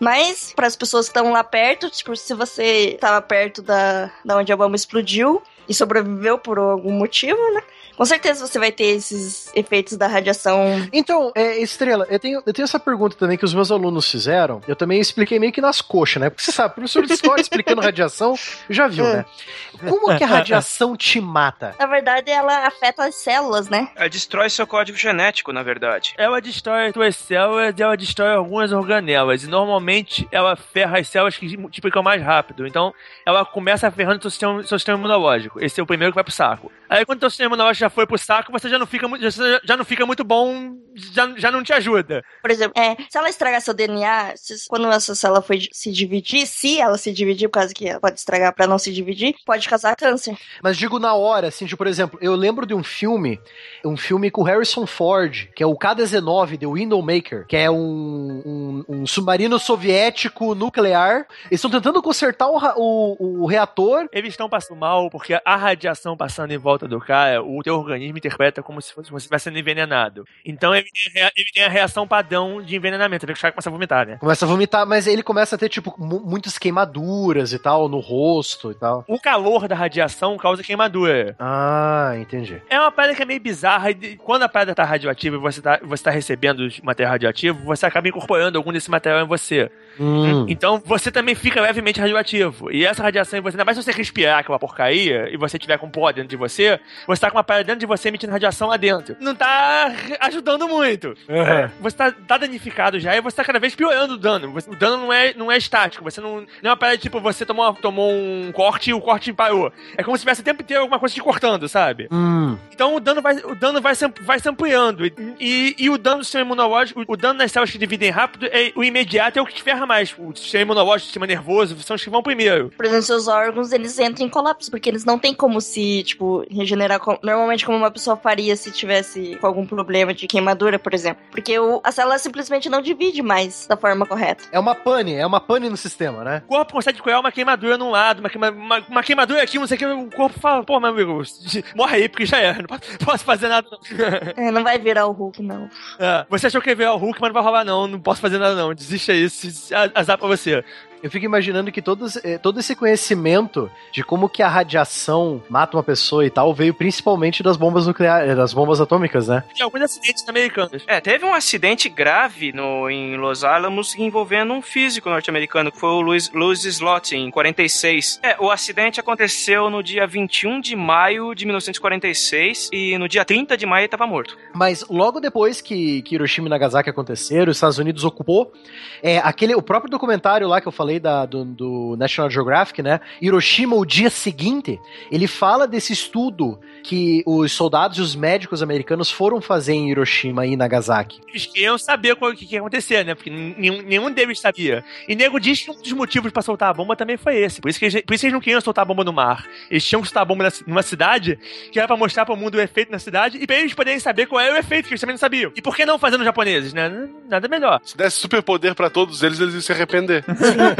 B: Mas, para as pessoas que estão lá perto, tipo, se você estava perto da, da onde a bomba explodiu e sobreviveu por algum motivo, né? Com certeza você vai ter esses efeitos da radiação
E: Então, é, Estrela, eu tenho, eu tenho essa pergunta também que os meus alunos fizeram. Eu também expliquei meio que nas coxas, né? Porque você sabe, professor de história explicando radiação, já viu, né? Como que a radiação te mata?
B: Na verdade, ela afeta as células, né?
D: Ela destrói seu código genético, na verdade.
H: Ela destrói suas células e ela destrói algumas organelas. E normalmente ela ferra as células que multiplicam mais rápido. Então ela começa ferrando seu sistema, seu sistema imunológico. Esse é o primeiro que vai pro saco. Aí quando seu sistema imunológico já foi pro saco, você já não fica muito, já, já não fica muito bom, já, já não te ajuda.
B: Por exemplo, é, se ela estragar seu DNA, se- quando essa célula for di- se dividir, se ela se dividir, por causa que ela pode estragar pra não se dividir, pode causar câncer.
E: Mas digo na hora, assim, tipo, por exemplo, eu lembro de um filme, um filme com Harrison Ford, que é o K-19, The Windowmaker, que é um, um, um submarino soviético nuclear. Eles estão tentando consertar o, o, o reator.
H: Eles estão passando mal porque a radiação passando em volta do cara, o teu organismo interpreta como se fosse, você estivesse sendo envenenado. Então ele tem, a ele tem a reação padrão de envenenamento. Que o cara começa a vomitar, né?
E: Começa a vomitar, mas ele começa a ter, tipo, mu- muitas queimaduras e tal, no rosto e tal.
H: O calor da radiação causa queimadura.
E: Ah, entendi.
H: É uma pedra que é meio bizarra. E quando a pedra tá radioativa e você tá, você tá recebendo material radioativo, você acaba incorporando algum desse material em você.
E: Hum.
H: Então você também fica levemente radioativo. E essa radiação em você, ainda mais se você respirar, que é porcaria, e você tiver com pó dentro de você, você tá com uma pedra dentro de você emitindo radiação lá dentro. Não tá ajudando muito. Você tá, tá danificado já e você tá cada vez piorando o dano. O dano não é, não é estático. Você não, não é uma pedra tipo, você tomou, uma- tomou um corte e o corte parou. É como se tivesse o tempo inteiro alguma coisa te cortando, sabe?
E: Hum.
H: Então o dano vai, o dano vai, se, vai se ampliando. E, e, e o dano do sistema imunológico, o, o dano nas células que dividem rápido, é, o imediato é o que te ferra mais. O sistema imunológico, o sistema nervoso, são os que vão primeiro.
B: Por exemplo, seus órgãos, eles entram em colapso, porque eles não têm como se, tipo, regenerar co- normalmente como uma pessoa faria se tivesse com algum problema de queimadura, por exemplo. Porque o, a célula simplesmente não divide mais da forma correta.
E: É uma pane, é uma pane no sistema, né?
H: O corpo consegue criar uma queimadura num lado, uma, queima- uma, uma queimadura aqui, não sei o que. O corpo fala, pô, meu amigo, morre aí, porque já era. Não posso, fazer nada, não.
B: É, não vai virar o Hulk, não.
H: É, você achou que ia ver o Hulk, mas não vai rolar, não. Não posso fazer nada, não. Desista aí, azar pra você.
E: Eu fico imaginando que todos, eh, todo esse conhecimento de como que a radiação mata uma pessoa e tal veio principalmente das bombas nucleares, das bombas atômicas, né?
H: Tem alguns acidentes americanos.
D: É, teve um acidente grave no, em Los Alamos envolvendo um físico norte-americano, que foi o Louis, Louis Slot, em 46. É, o acidente aconteceu no dia 21 de maio de 1946 e no dia 30 de maio ele estava morto.
E: Mas logo depois que, que Hiroshima e Nagasaki aconteceram, os Estados Unidos ocupou, é, aquele, o próprio documentário lá que eu falei da, do, do National Geographic, né? Hiroshima, o dia seguinte, ele fala desse estudo que os soldados e os médicos americanos foram fazer em Hiroshima e Nagasaki.
H: Eles queriam saber o que, que ia acontecer, né? Porque nenhum, nenhum deles sabia. E nego diz que um dos motivos pra soltar a bomba também foi esse. Por isso, que eles, por isso que eles não queriam soltar a bomba no mar. Eles tinham que soltar a bomba na numa cidade, que era pra mostrar pro mundo o efeito na cidade, e pra eles poderem saber qual é o efeito, que eles também não sabiam. E por que não fazer nos japoneses, né? Nada melhor.
C: Se desse superpoder pra todos eles, eles iam se arrepender.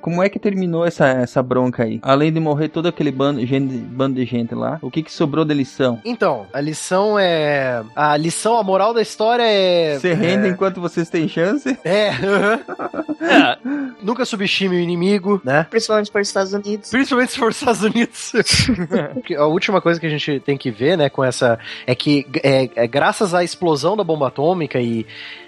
A: Como é que terminou essa, essa bronca aí? Além de morrer todo aquele bando, gente, bando de gente lá, o que, que sobrou da lição?
E: Então, a lição é. A lição, a moral da história é.
A: Se renda enquanto vocês têm chance?
E: É.
H: É,
E: Nunca subestime o inimigo, né?
B: Principalmente para os Estados Unidos.
E: Principalmente se for os Estados Unidos. A última coisa que a gente tem que ver, né, com essa. É que é, é graças à explosão da bomba atômica e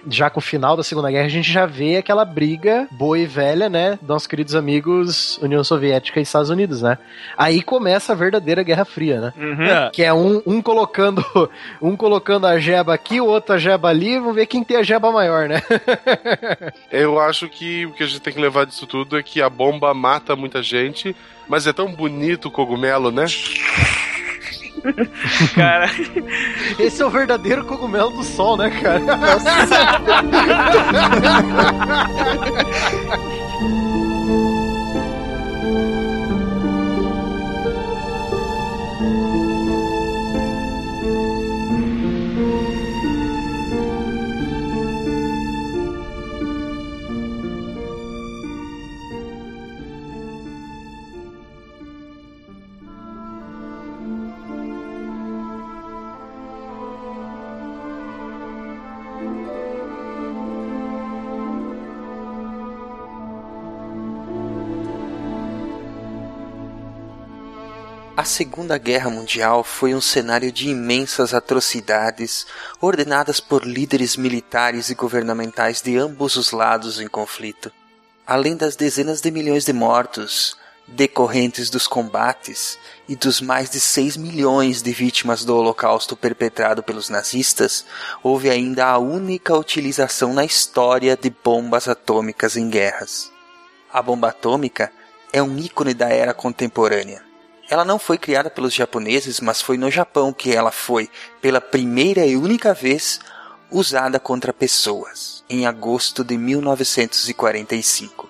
E: já com o final da Segunda Guerra, a gente já vê aquela briga boa e velha, né? Dos queridos amigos União Soviética e Estados Unidos, né? Aí começa a verdadeira Guerra Fria, né?
D: Uhum.
H: é.
E: Que é um, um colocando um colocando a jeba aqui, o outro a jeba ali, vamos ver quem tem a jeba maior, né?
C: Eu acho que o que a gente tem que levar disso tudo é que a bomba mata muita gente, mas é tão bonito o cogumelo, né?
D: Cara,
E: Esse é o verdadeiro cogumelo do sol, né, cara?
G: A Segunda Guerra Mundial foi um cenário de imensas atrocidades ordenadas por líderes militares e governamentais de ambos os lados em conflito. Além das dezenas de milhões de mortos decorrentes dos combates e dos mais de 6 milhões de vítimas do Holocausto perpetrado pelos nazistas, houve ainda a única utilização na história de bombas atômicas em guerras. A bomba atômica é um ícone da era contemporânea. Ela não foi criada pelos japoneses, mas foi no Japão que ela foi, pela primeira e única vez, usada contra pessoas, em agosto de 1945.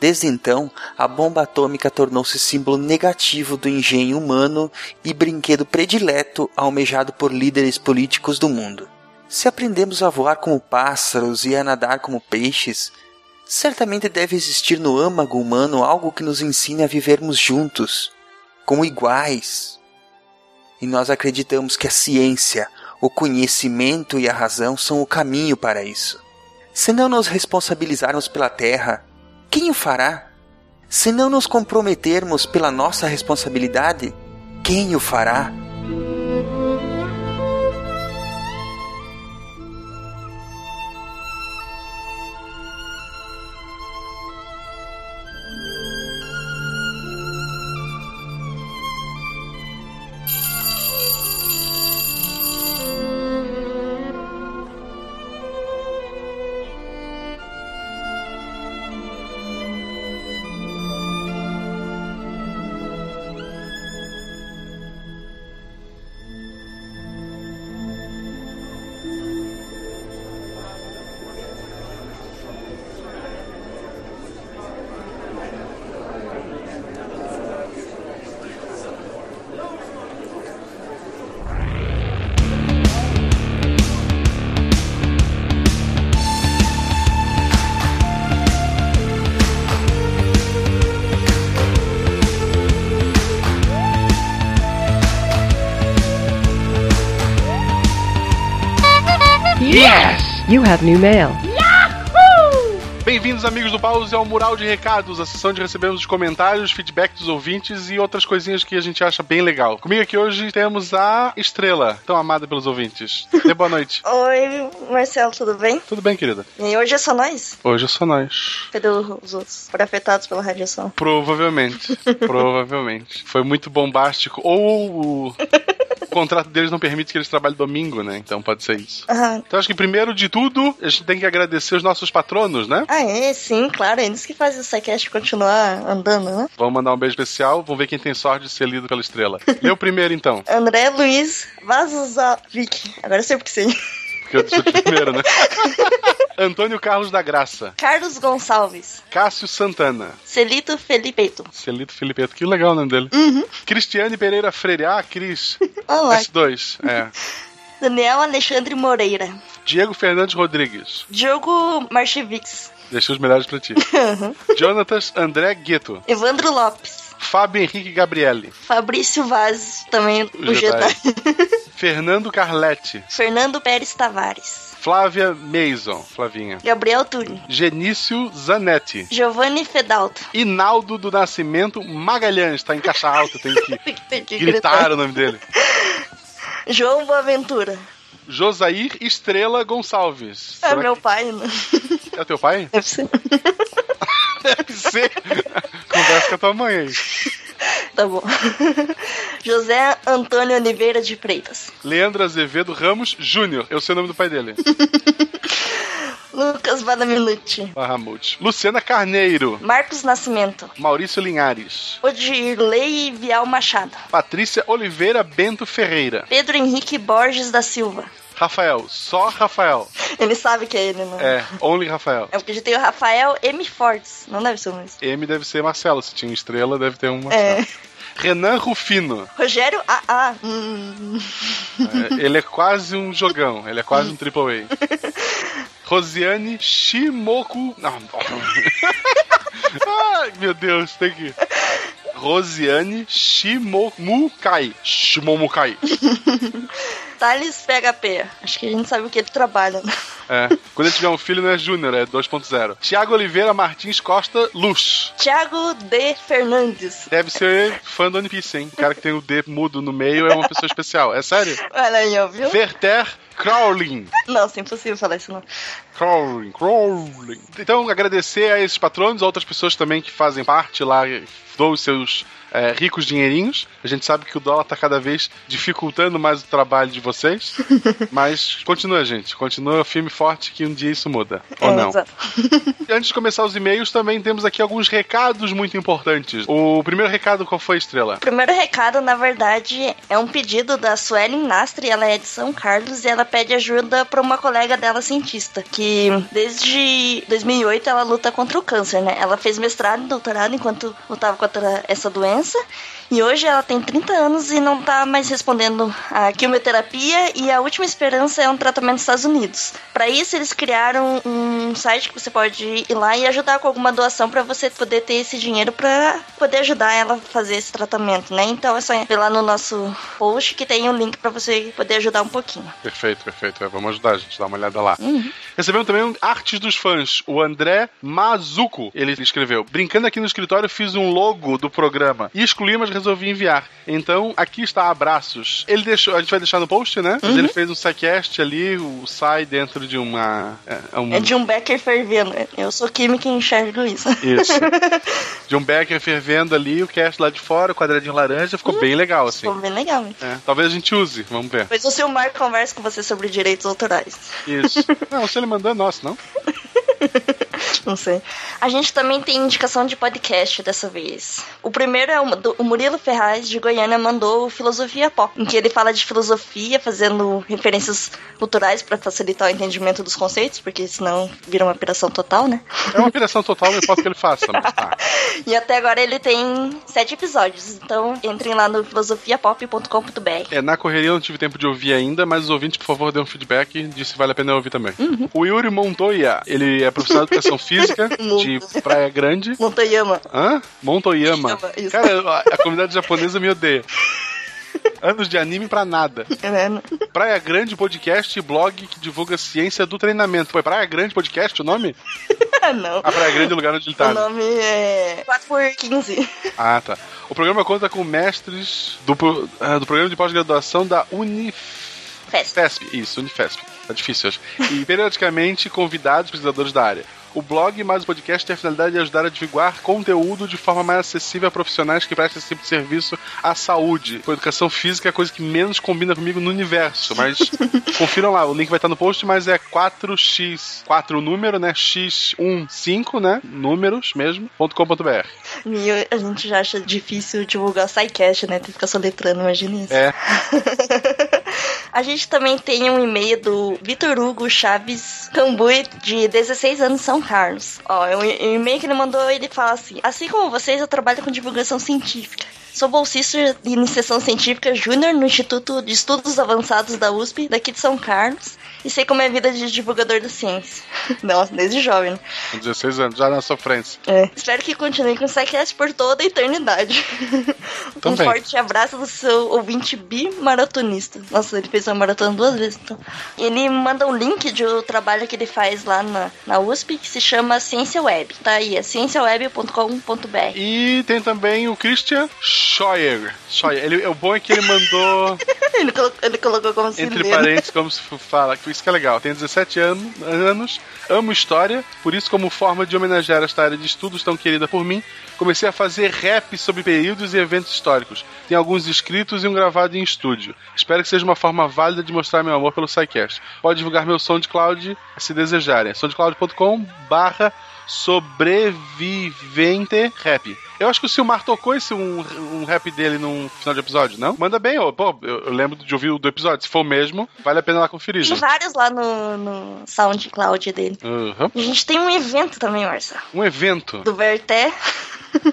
G: Desde então, a bomba atômica tornou-se símbolo negativo do engenho humano e brinquedo predileto almejado por líderes políticos do mundo. Se aprendemos a voar como pássaros e a nadar como peixes, certamente deve existir no âmago humano algo que nos ensine a vivermos juntos, como iguais. E nós acreditamos que a ciência, o conhecimento e a razão são o caminho para isso. Se não nos responsabilizarmos pela Terra, quem o fará? Se não nos comprometermos pela nossa responsabilidade, quem o fará?
I: You have new mail.
C: Bem-vindos, amigos do Pause, ao Mural de Recados, a sessão de recebermos os comentários, feedback dos ouvintes e outras coisinhas que a gente acha bem legal. Comigo aqui hoje temos a Estrela, tão amada pelos ouvintes. Dê boa noite.
B: Oi, Marcelo, tudo bem?
C: Tudo bem, querida?
B: E hoje é só nós?
C: Hoje é só nós.
B: Cadê os outros? Foram afetados pela radiação.
C: Provavelmente. Provavelmente. Foi muito bombástico. Ou contrato deles não permite que eles trabalhem domingo, né? Então pode ser isso.
B: Ah,
C: Então acho que primeiro de tudo, a gente tem que agradecer os nossos patronos, né?
B: ah, é, sim, claro. Eles que fazem o SciCast continuar andando, né?
C: Vamos mandar um beijo especial, vamos ver quem tem sorte de ser lido pela estrela. O primeiro então,
B: André Luiz Vazovic. Agora eu sei porque sim.
C: Porque eu disse primeiro, né? Antônio Carlos da Graça,
B: Carlos Gonçalves.
C: Cássio Santana,
B: Celito Felipeito.
C: Celito Filipeto, que legal o nome dele.
B: Uhum.
C: Cristiane Pereira Freire, ah, Cris,
B: Olá.
C: S2, é.
B: Daniel Alexandre Moreira.
C: Diego Fernandes Rodrigues.
B: Diogo Marchivix.
C: Deixei os melhores pra ti. Jonatas André Gueto.
B: Evandro Lopes.
C: Fábio Henrique Gabriele.
B: Fabrício Vaz, também o,
C: O
B: Jedi.
C: Jedi. Fernando Carletti.
B: Fernando Pérez Tavares.
C: Flávia Mason. Flavinha.
B: Gabriel Tuni.
C: Genício Zanetti.
B: Giovanni Fedalto.
C: Inaldo do Nascimento Magalhães. Tá em caixa alta, tem que
B: Tem que
C: gritar o nome dele.
B: João Boaventura.
C: Josair Estrela Gonçalves.
B: É
C: Será
B: meu pai, né?
C: que é teu pai?
B: Deve ser.
C: Deve ser. Conversa com a tua mãe aí.
B: Tá bom. José Antônio Oliveira de Freitas.
C: Leandro Azevedo Ramos Júnior. Eu sei o nome do pai dele.
B: Lucas Badaminuti.
C: Bahamut. Luciana Carneiro.
B: Marcos Nascimento.
C: Maurício Linhares.
B: Odirley Vial Machado.
C: Patrícia Oliveira Bento Ferreira.
B: Pedro Henrique Borges da Silva.
C: Rafael. Só Rafael.
B: Ele sabe que é ele, não
C: É, Only Rafael.
B: É porque a gente tem o Rafael M. Fortes. Não deve ser o mesmo.
C: M deve ser Marcelo. Se tinha estrela, deve ter um Marcelo.
B: É.
C: Renan Rufino.
B: Rogério AA. Hum.
C: É, ele é quase um jogão. Ele é quase um triple A. Rosiane Shimoku. Não. Ai, meu Deus, tem que. Rosiane Shimomukai. Shimomukai.
B: Thales PHP. Acho que a gente sabe o que ele trabalha. né?
C: É. Quando ele tiver um filho, não é Júnior, é 2.0. Tiago Oliveira Martins Costa Luz.
B: Thiago D. Fernandes.
C: Deve ser fã do One Piece, hein? O cara que tem o D mudo no meio é uma pessoa especial. É sério?
B: Olha aí, ó, viu?
C: Verter Crawling.
B: Nossa, impossível falar isso não.
C: Crawling, crawling. Então, agradecer a esses patronos, a outras pessoas também que fazem parte lá, dão os seus é, ricos dinheirinhos. A gente sabe que o dólar tá cada vez dificultando mais o trabalho de vocês. Mas continua, gente. Continua firme e forte que um dia isso muda. Ou
B: É,
C: não.
B: exato.
C: E antes de começar os e-mails, também temos aqui alguns recados muito importantes. O primeiro recado, qual foi, Estrela?
B: O primeiro recado, na verdade, é um pedido da Suelen Nastre, ela é de São Carlos e ela pede ajuda para uma colega dela cientista, que desde 2008 ela luta contra o câncer, né? Ela fez mestrado e doutorado enquanto lutava contra essa doença. criança E hoje ela tem 30 anos e não tá mais respondendo a quimioterapia e a última esperança é um tratamento nos Estados Unidos. Para isso eles criaram um site que você pode ir lá e ajudar com alguma doação para você poder ter esse dinheiro para poder ajudar ela a fazer esse tratamento, né? Então é só ir lá no nosso post que tem o link para você poder ajudar um pouquinho.
C: Perfeito, perfeito. É, vamos ajudar a gente, dá uma olhada lá. Recebemos também um artes dos fãs, o André Mazuco. Ele escreveu: Brincando aqui no escritório, fiz um logo do programa e excluí, mas resolvi enviar. Então, aqui está abraços. Ele deixou, a gente vai deixar no post, né? Mas ele fez um sidecast ali, o sai dentro de uma. É, é um,
B: É de um Becker fervendo. Eu sou química e enxergo isso.
C: Isso. de um Becker fervendo ali, o cast lá de fora, o quadradinho laranja, ficou bem legal, assim.
B: Ficou bem legal. hein?
C: É, talvez a gente use, vamos ver.
B: Depois o Silmar conversa com você sobre direitos autorais.
C: Isso. Não, se ele mandou é nosso, não?
B: Não sei. A gente também tem indicação de podcast dessa vez. O primeiro é o, do, o Murilo Ferraz, de Goiânia, mandou o Filosofia Pop, em que ele fala de filosofia, fazendo referências culturais para facilitar o entendimento dos conceitos, porque senão vira uma operação total, né?
C: É uma piração total, não importa o que ele faça. Mas tá.
B: E até agora ele tem sete episódios, então entrem lá no filosofiapop.com.br.
C: É, na correria eu não tive tempo de ouvir ainda, mas os ouvintes, por favor, dêem um feedback de se vale a pena ouvir também. O Yuri Montoya, ele é profissional de educação física de Praia Grande.
B: Montoyama.
C: Hã? Montoyama.
B: Isso.
C: Cara, a, comunidade japonesa me odeia. Anos de anime pra nada.
B: É,
C: Praia Grande Podcast e blog que divulga ciência do treinamento. Foi Praia Grande Podcast o nome?
B: Não.
C: A Praia Grande é o lugar onde ele tá.
B: O nome é 4x15.
C: Ah, tá. O programa conta com mestres do, ah, do programa de pós-graduação da Unifesp.
B: Fest.
C: Isso, Unifesp. Tá difícil hoje. E periodicamente convidados pesquisadores da área. O blog mais o podcast tem a finalidade de ajudar a divulgar conteúdo de forma mais acessível a profissionais que prestam esse tipo de serviço à saúde. A educação física é a coisa que menos combina comigo no universo, mas confiram lá, o link vai estar no post, mas é 4x, 4 número, né? x15, né? Números mesmo, .com.br.
B: A gente já acha difícil divulgar o SciCast, né? Tem que ficar soletrando, imagina isso.
C: É.
B: A gente também tem um e-mail do Vitor Hugo Chaves Cambui, de 16 anos, São Carlos. Ó, o e-mail que ele mandou, ele fala assim: Assim como vocês, eu trabalho com divulgação científica. Sou bolsista de iniciação científica júnior no Instituto de Estudos Avançados da USP, daqui de São Carlos. E sei como é a vida de divulgador da ciência. Nossa, desde jovem, né?
C: Com 16 anos, já na sofrência.
B: É. Espero que continue com o SciCast por toda a eternidade. um
C: Também.
B: forte abraço do seu ouvinte bimaratonista. Nossa, ele fez uma maratona duas vezes, então. Ele manda um link de um trabalho que ele faz lá na, na USP, que se chama Ciência Web. Tá aí, é cienciaweb.com.br.
C: E tem também o Christian Scheuer. Scheuer. Ele, o bom é que ele mandou,
B: ele, colocou, ele colocou como se
C: entre
B: lê, né?
C: parênteses, como se fala, que isso que é legal. Tem 17 anos, amo história, por isso, como forma de homenagear esta área de estudos tão querida por mim, comecei a fazer rap sobre períodos e eventos históricos. Tem alguns escritos e um gravado em estúdio. Espero que seja uma forma válida de mostrar meu amor pelo SciCast. Pode divulgar meu SoundCloud se desejarem. soundcloud.com barra sobrevivente rap. Eu acho que o Silmar tocou esse um, um rap dele num final de episódio, não? Manda bem, ô. Pô, eu, eu lembro de ouvir o do episódio. Se for o mesmo, vale a pena lá conferir,
B: Tem vários lá no, no SoundCloud dele.
C: Uhum.
B: A gente tem um evento também, Marcelo.
C: Um evento
B: Do Verté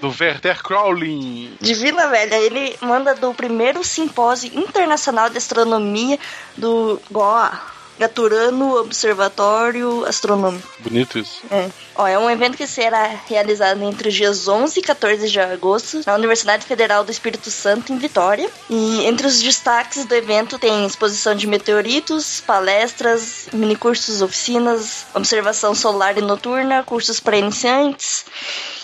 C: do Werther Crowley.
B: de Vila Velha. Ele manda do primeiro simpósio internacional de astronomia do Goa. Gaturano Observatório Astronômico.
C: Bonito isso.
B: É. Ó, é um evento que será realizado entre os dias 11 e 14 de agosto na Universidade Federal do Espírito Santo, em Vitória. E entre os destaques do evento tem exposição de meteoritos, palestras, minicursos, oficinas, observação solar e noturna, cursos para iniciantes.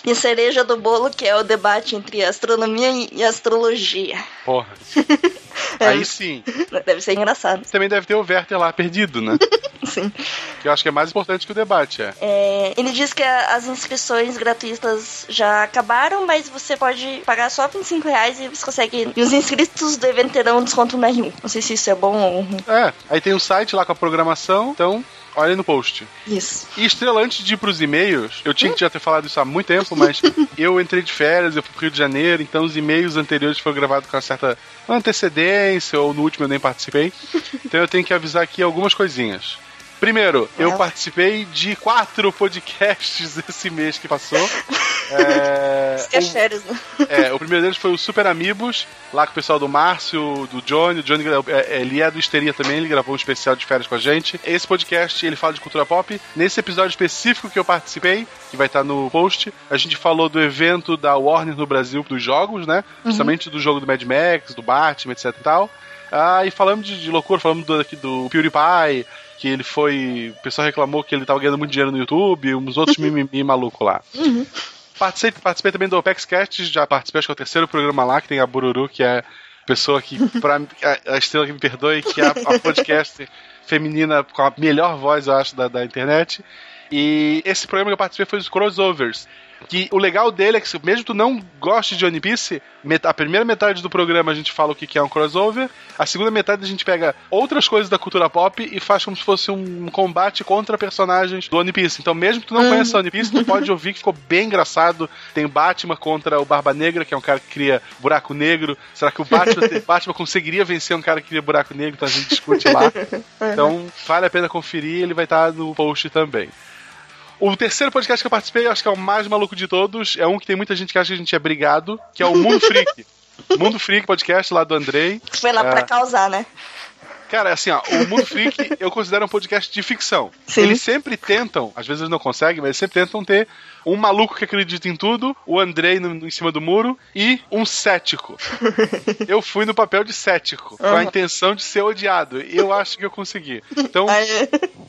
B: E a cereja do bolo, que é o debate entre astronomia e astrologia.
C: Porra. Aí sim.
B: Deve ser engraçado.
C: Também deve ter o Werther lá perdido, né?
B: Sim.
C: Que eu acho que é mais importante que o debate, é.
B: É, ele diz que a- as inscrições gratuitas já acabaram, mas você pode pagar só 25 reais e você consegue. E os inscritos do evento terão um desconto no R1. Não sei se isso é bom ou ruim.
C: É, aí tem o site lá com a programação, então olha aí no post.
B: Isso.
C: E Estrela, antes de ir pros e-mails, eu tinha que já ter falado isso há muito tempo, mas eu entrei de férias, eu fui pro Rio de Janeiro, então os e-mails anteriores foram gravados com uma certa antecedência, ou no último eu nem participei. Então eu tenho que avisar aqui algumas coisinhas. Primeiro, eu
B: Well.
C: participei de quatro podcasts esse mês que passou. É,
B: Os cacheiros, né?
C: é, o primeiro deles foi o Super Amigos, lá com o pessoal do Márcio, do Johnny. O Johnny, é, ele é do Histeria também, ele gravou um especial de férias com a gente. Esse podcast, ele fala de cultura pop. Nesse episódio específico que eu participei, que vai estar no post, a gente falou do evento da Warner no Brasil dos jogos, né? Principalmente do jogo do Mad Max, do Batman, etc e tal. Ah, e falamos de, de loucura, falamos do, aqui do PewDiePie, que ele foi... O pessoal reclamou que ele tava ganhando muito dinheiro no YouTube, uns outros mimimi maluco lá. Participei, participei também do Opex Cast, já participei, acho que é o terceiro programa lá, que tem a Bururu, que é a pessoa que, pra a, a estrela que me perdoe, que é a, a podcast feminina com a melhor voz, eu acho, da, da internet. E esse programa que eu participei foi os crossovers. Que o legal dele é que, mesmo tu não goste de One Piece, a primeira metade do programa a gente fala o que que é um crossover, a segunda metade a gente pega outras coisas da cultura pop e faz como se fosse um combate contra personagens do One Piece. Então, mesmo que tu não conheça One Piece, tu pode ouvir que ficou bem engraçado. Tem Batman contra o Barba Negra, que é um cara que cria buraco negro. Será que o Batman, Batman conseguiria vencer um cara que cria buraco negro? Então a gente discute lá. Então, vale a pena conferir, ele vai estar no post também. O terceiro podcast que eu participei, eu acho que é o mais maluco de todos, é um que tem muita gente que acha que a gente é brigado, que é o Mundo Freak. Mundo Freak podcast lá do Andrei.
B: Foi lá
C: É.
B: pra causar, né?
C: Cara, assim, ó, o Mundo Freak eu considero um podcast de ficção.
B: Sim.
C: Eles sempre tentam, às vezes eles não conseguem, mas eles sempre tentam ter um maluco que acredita em tudo, o Andrei no, no- em cima do muro e um cético. eu fui no papel de cético, com a intenção de ser odiado. E eu acho que eu consegui. Então,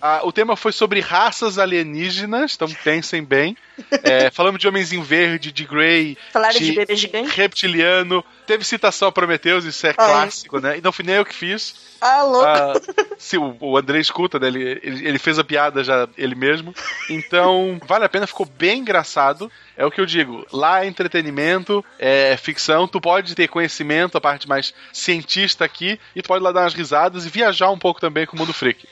C: a- o tema foi sobre raças alienígenas, então pensem bem. É, falamos de Homenzinho Verde, de Grey,
B: falaram de
C: de
B: bebê gigante?
C: reptiliano. Teve citação a Prometheus, isso é
B: é.
C: clássico, né? E não fui nem eu que fiz.
B: Ah, louco.
C: Ah, se o, o André escuta, né? Ele, ele, ele fez a piada já ele mesmo. Então, vale a pena, ficou bem engraçado. É o que eu digo. Lá é entretenimento, é ficção, tu pode ter conhecimento, a parte mais cientista aqui, e tu pode lá dar umas risadas e viajar um pouco também com o mundo freak.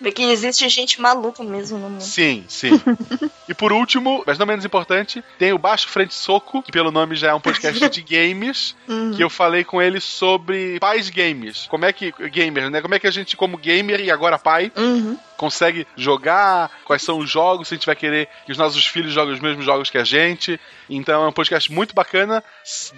B: Vê que existe gente maluca mesmo no mundo.
C: Sim, sim. e por último, mas não menos importante, tem o Baixo Frente Soco, que pelo nome já é um podcast de games,
B: Uhum.
C: que eu falei com ele sobre pais games. Como é que, gamer, né? Como é que a gente, como gamer e agora pai,
B: Uhum.
C: Consegue jogar, quais são os jogos, se a gente vai querer que os nossos filhos joguem os mesmos jogos que a gente. Então é um podcast muito bacana.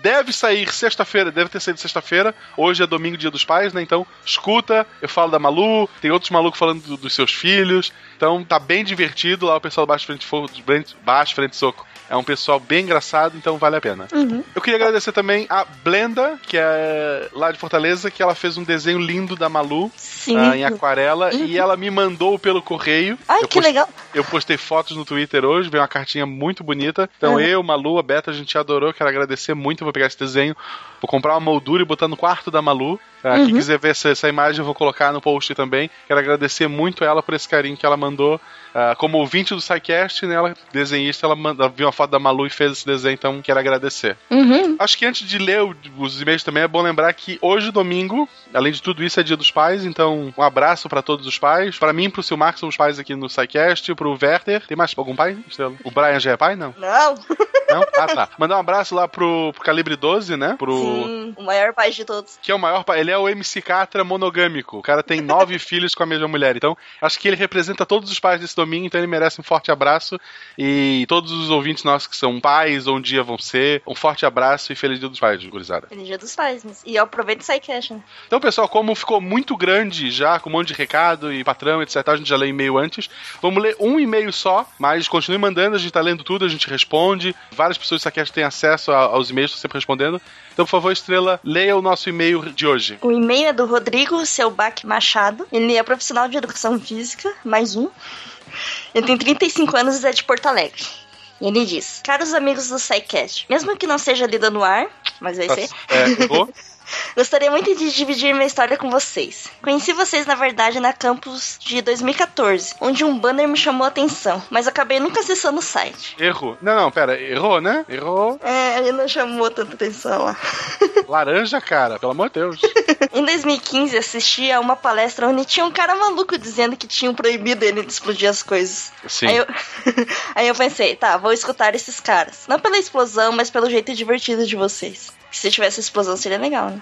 C: Deve sair sexta-feira, deve ter saído sexta-feira. Hoje é domingo, dia dos pais, né? Então escuta, eu falo da Malu, tem outros malucos falando do- dos seus filhos. Então tá bem divertido lá o pessoal do Baixo Frente, Fo- Frente- Baixo Frente Soco. É um pessoal bem engraçado, então vale a pena.
B: Uhum.
C: Eu queria agradecer também a Blenda, que é lá de Fortaleza, que ela fez um desenho lindo da Malu ah, em aquarela
B: Uhum.
C: e ela me mandou pelo correio.
B: Ai,
C: eu
B: que legal.
C: Eu postei fotos no Twitter hoje, veio uma cartinha muito bonita. Então
B: Uhum.
C: eu, Malu, a Beta, a gente adorou, quero agradecer muito. Vou pegar esse desenho, vou comprar uma moldura e botar no quarto da Malu. Ah, Quem
B: Uhum.
C: quiser ver essa, essa imagem, eu vou colocar no post também. Quero agradecer muito ela por esse carinho que ela mandou. Ah, como ouvinte do SciCast, né, ela, desenhista, ela manda, viu uma foto da Malu e fez esse desenho, então quero agradecer.
B: Uhum.
C: Acho que antes de ler os e-mails também é bom lembrar que hoje, domingo, além de tudo isso, é dia dos pais, então um abraço pra todos os pais. Pra mim, pro Silmar, que são os pais aqui no SciCast, pro Werther. Tem mais algum pai? Estrela? O Brian já é pai? Não?
B: Não.
C: Não? Ah, tá. Mandar um abraço lá pro, pro Calibre 12, né? Pro.
B: Sim, o maior pai de todos.
C: Que é o maior pai. Ele é o MC Catra monogâmico. O cara tem nove filhos com a mesma mulher. Então, acho que ele representa todos os pais desse domingo, então ele merece um forte abraço. E todos os ouvintes nossos que são pais ou um dia vão ser, um forte abraço e feliz dia dos pais, gurizada.
B: Feliz dia dos pais. E eu aproveito o SciCash, né?
C: Então, pessoal, como ficou muito grande já, com um monte de recado e patrão, etc., a gente já leu e-mail antes, vamos ler um e-mail só, mas continue mandando, a gente tá lendo tudo, a gente responde. Várias pessoas do Saquete têm acesso aos e-mails, estão sempre respondendo. Então, por favor, Estrela, leia o nosso e-mail de hoje.
B: O e-mail é do Rodrigo Selbach Machado. Ele é profissional de educação física, mais um. Ele tem 35 anos e é de Porto Alegre. E ele diz: Caros amigos do SciCast, mesmo que não seja lida no ar, mas vai ser,
C: É, errou?
B: gostaria muito de dividir minha história com vocês. Conheci vocês, na verdade, na campus de 2014, onde um banner me chamou a atenção, mas acabei nunca acessando o site.
C: Errou. Não, não, pera, errou, né? Errou.
B: É, ele não chamou tanta atenção lá.
C: Laranja, cara, pelo amor de Deus.
B: Em 2015, assisti a uma palestra onde tinha um cara maluco dizendo que tinham proibido ele de explodir as coisas.
C: Sim.
B: Aí eu, aí eu pensei, tá, vou escutar esses caras. Não pela explosão, mas pelo jeito divertido de vocês. Se tivesse explosão seria legal, né?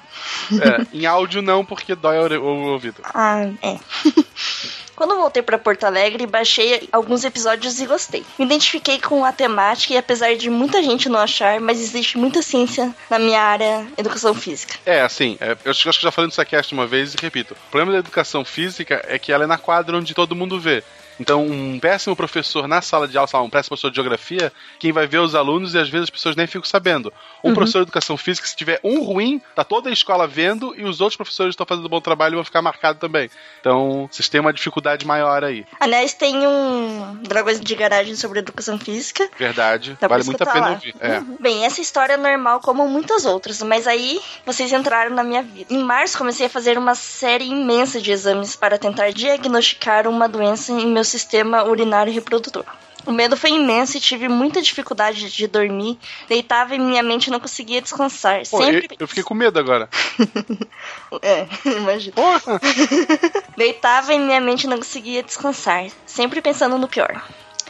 C: É, em áudio não, porque dói o, ouvido.
B: Ah, é. Quando voltei para Porto Alegre, baixei alguns episódios e gostei. Me identifiquei com a temática e apesar de muita gente não achar, mas existe muita ciência na minha área educação física.
C: É, assim, é, eu acho acho que já falei no Saquest uma vez e repito. O problema da educação física é que ela é na quadra onde todo mundo vê. Então, um péssimo professor na sala de aula, sei lá, um péssimo professor de geografia, quem vai ver os alunos e às vezes as pessoas nem ficam sabendo. Um professor de educação física, se tiver um ruim, tá toda a escola vendo e os outros professores estão fazendo um bom trabalho e vão ficar marcados também. Então, vocês têm uma dificuldade maior aí.
B: Aliás, tem um Dragões de Garagem sobre educação física.
C: Verdade.
B: Dá
C: vale muito a pena
B: lá.
C: ouvir. É.
B: Uhum. Bem, essa história é normal como muitas outras, mas aí vocês entraram na minha vida. Em março comecei a fazer uma série imensa de exames para tentar diagnosticar uma doença em meu sistema urinário reprodutor. O medo foi imenso e tive muita dificuldade de dormir. Deitava e minha mente não conseguia descansar.
C: Pô, eu,
B: Sempre.
C: eu fiquei com medo agora.
B: É, imagina.
C: Porra!
B: Deitava e minha mente não conseguia descansar, sempre pensando no pior.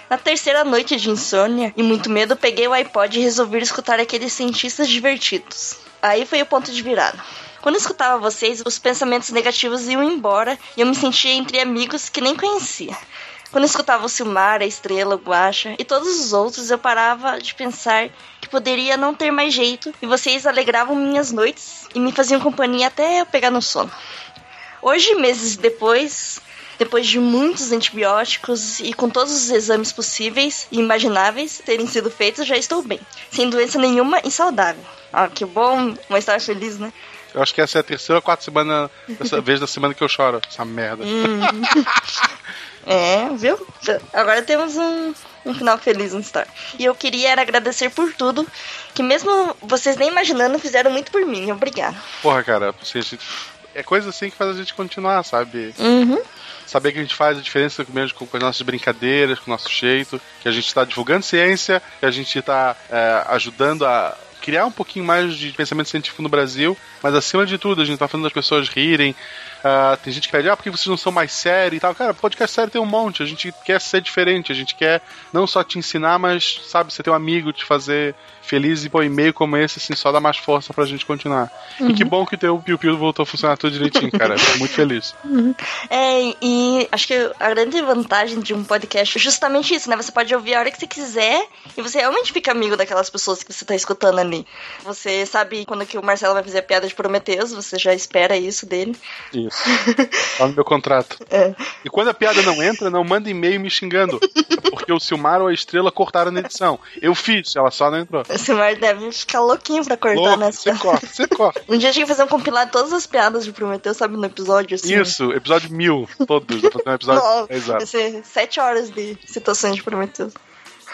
B: Na terceira noite de insônia e muito medo, peguei o iPod e resolvi escutar aqueles cientistas divertidos. Aí foi o ponto de virada. Quando eu escutava vocês, os pensamentos negativos iam embora e eu me sentia entre amigos que nem conhecia. Quando eu escutava o Silmar, a Estrela, o Guacha e todos os outros, eu parava de pensar que poderia não ter mais jeito e vocês alegravam minhas noites e me faziam companhia até eu pegar no sono. Hoje, meses depois, depois de muitos antibióticos e com todos os exames possíveis e imagináveis terem sido feitos, já estou bem. Sem doença nenhuma e saudável. Ah, que bom, uma história feliz, né?
C: Eu acho que essa é a terceira ou quarta semana, dessa vez da semana que eu choro. Essa merda.
B: É, viu? Agora temos um, um final feliz na história. E eu queria era agradecer por tudo, que mesmo vocês nem imaginando, fizeram muito por mim. Obrigada.
C: Porra, cara, assim, a gente- é coisa assim que faz a gente continuar, sabe?
B: Uhum.
C: Saber que a gente faz a diferença mesmo com, com as nossas brincadeiras, com o nosso jeito, que a gente está divulgando ciência, que a gente está ajudando a criar um pouquinho mais de pensamento científico no Brasil, mas acima de tudo, a gente está fazendo as pessoas rirem, Ah, tem gente que pede, ah, por que vocês não são mais sério e tal? Cara, podcast sério tem um monte. A gente quer ser diferente. A gente quer não só te ensinar, mas, sabe, você ter um amigo, te fazer feliz e pô, e-mail como esse, assim, só dá mais força pra gente continuar. E que bom que o teu Piu Piu voltou a funcionar tudo direitinho, cara. Fico muito feliz.
B: É, e acho que a grande vantagem de um podcast é justamente isso, né? Você pode ouvir a hora que você quiser e você realmente fica amigo daquelas pessoas que você tá escutando ali. Você sabe quando que o Marcelo vai fazer a piada de Prometeus, você já espera isso dele.
C: Isso. Tá no meu contrato.
B: É.
C: E quando a piada não entra, não manda e-mail me xingando. Porque o Silmar ou a Estrela cortaram na edição. Eu fiz, ela só não entrou.
B: O Silmar deve ficar louquinho pra cortar
C: Louco,
B: nessa.
C: você corta, você corta.
B: Um dia a gente vai fazer um compilado de todas as piadas de Prometeus, sabe, no episódio, assim.
C: Isso, episódio mil, todos. Vou fazer um episódio. Exato.
B: vai ser sete horas de citações de Prometheus.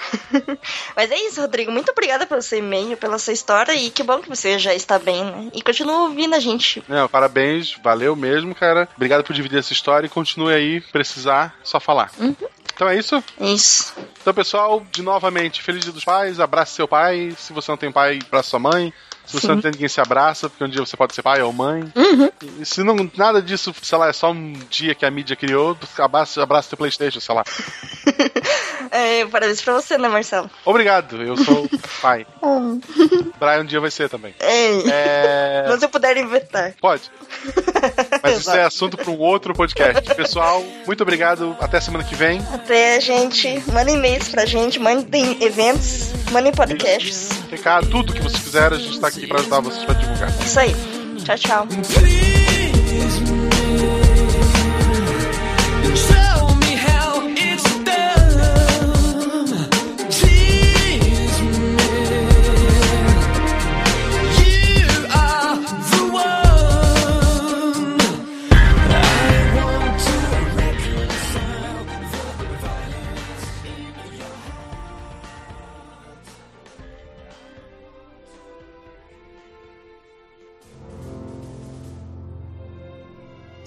B: Mas é isso, Rodrigo. Muito obrigada pelo seu e-mail, pela sua história e que bom que você já está bem, né? E continua ouvindo a gente.
C: Não, parabéns, valeu mesmo, cara. Obrigado por dividir essa história e continue aí, precisar, só falar. Então é isso.
B: Isso.
C: Então, pessoal, de novamente, feliz dia dos pais, abraça seu pai. Se você não tem pai, abraça sua mãe. Se você não tem ninguém, se abraça, porque um dia você pode ser pai ou mãe. E se não, nada disso, sei lá, é só um dia que a mídia criou, abraça, abraça teu Playstation, sei lá.
B: É, parabéns pra você, né, Marcelo?
C: Obrigado, eu sou o pai. Brian um dia vai ser também.
B: Ei.
C: É...
B: Mas eu puder inventar.
C: Pode. Mas isso é assunto para um outro podcast. Pessoal, muito obrigado. Até semana que vem.
B: Até, gente. Mandem e-mails pra gente, mandem eventos, mandem podcasts.
C: Recado, tudo que vocês quiserem, a gente tá aqui para ajudar vocês para divulgar.
B: Isso aí. Tchau, tchau.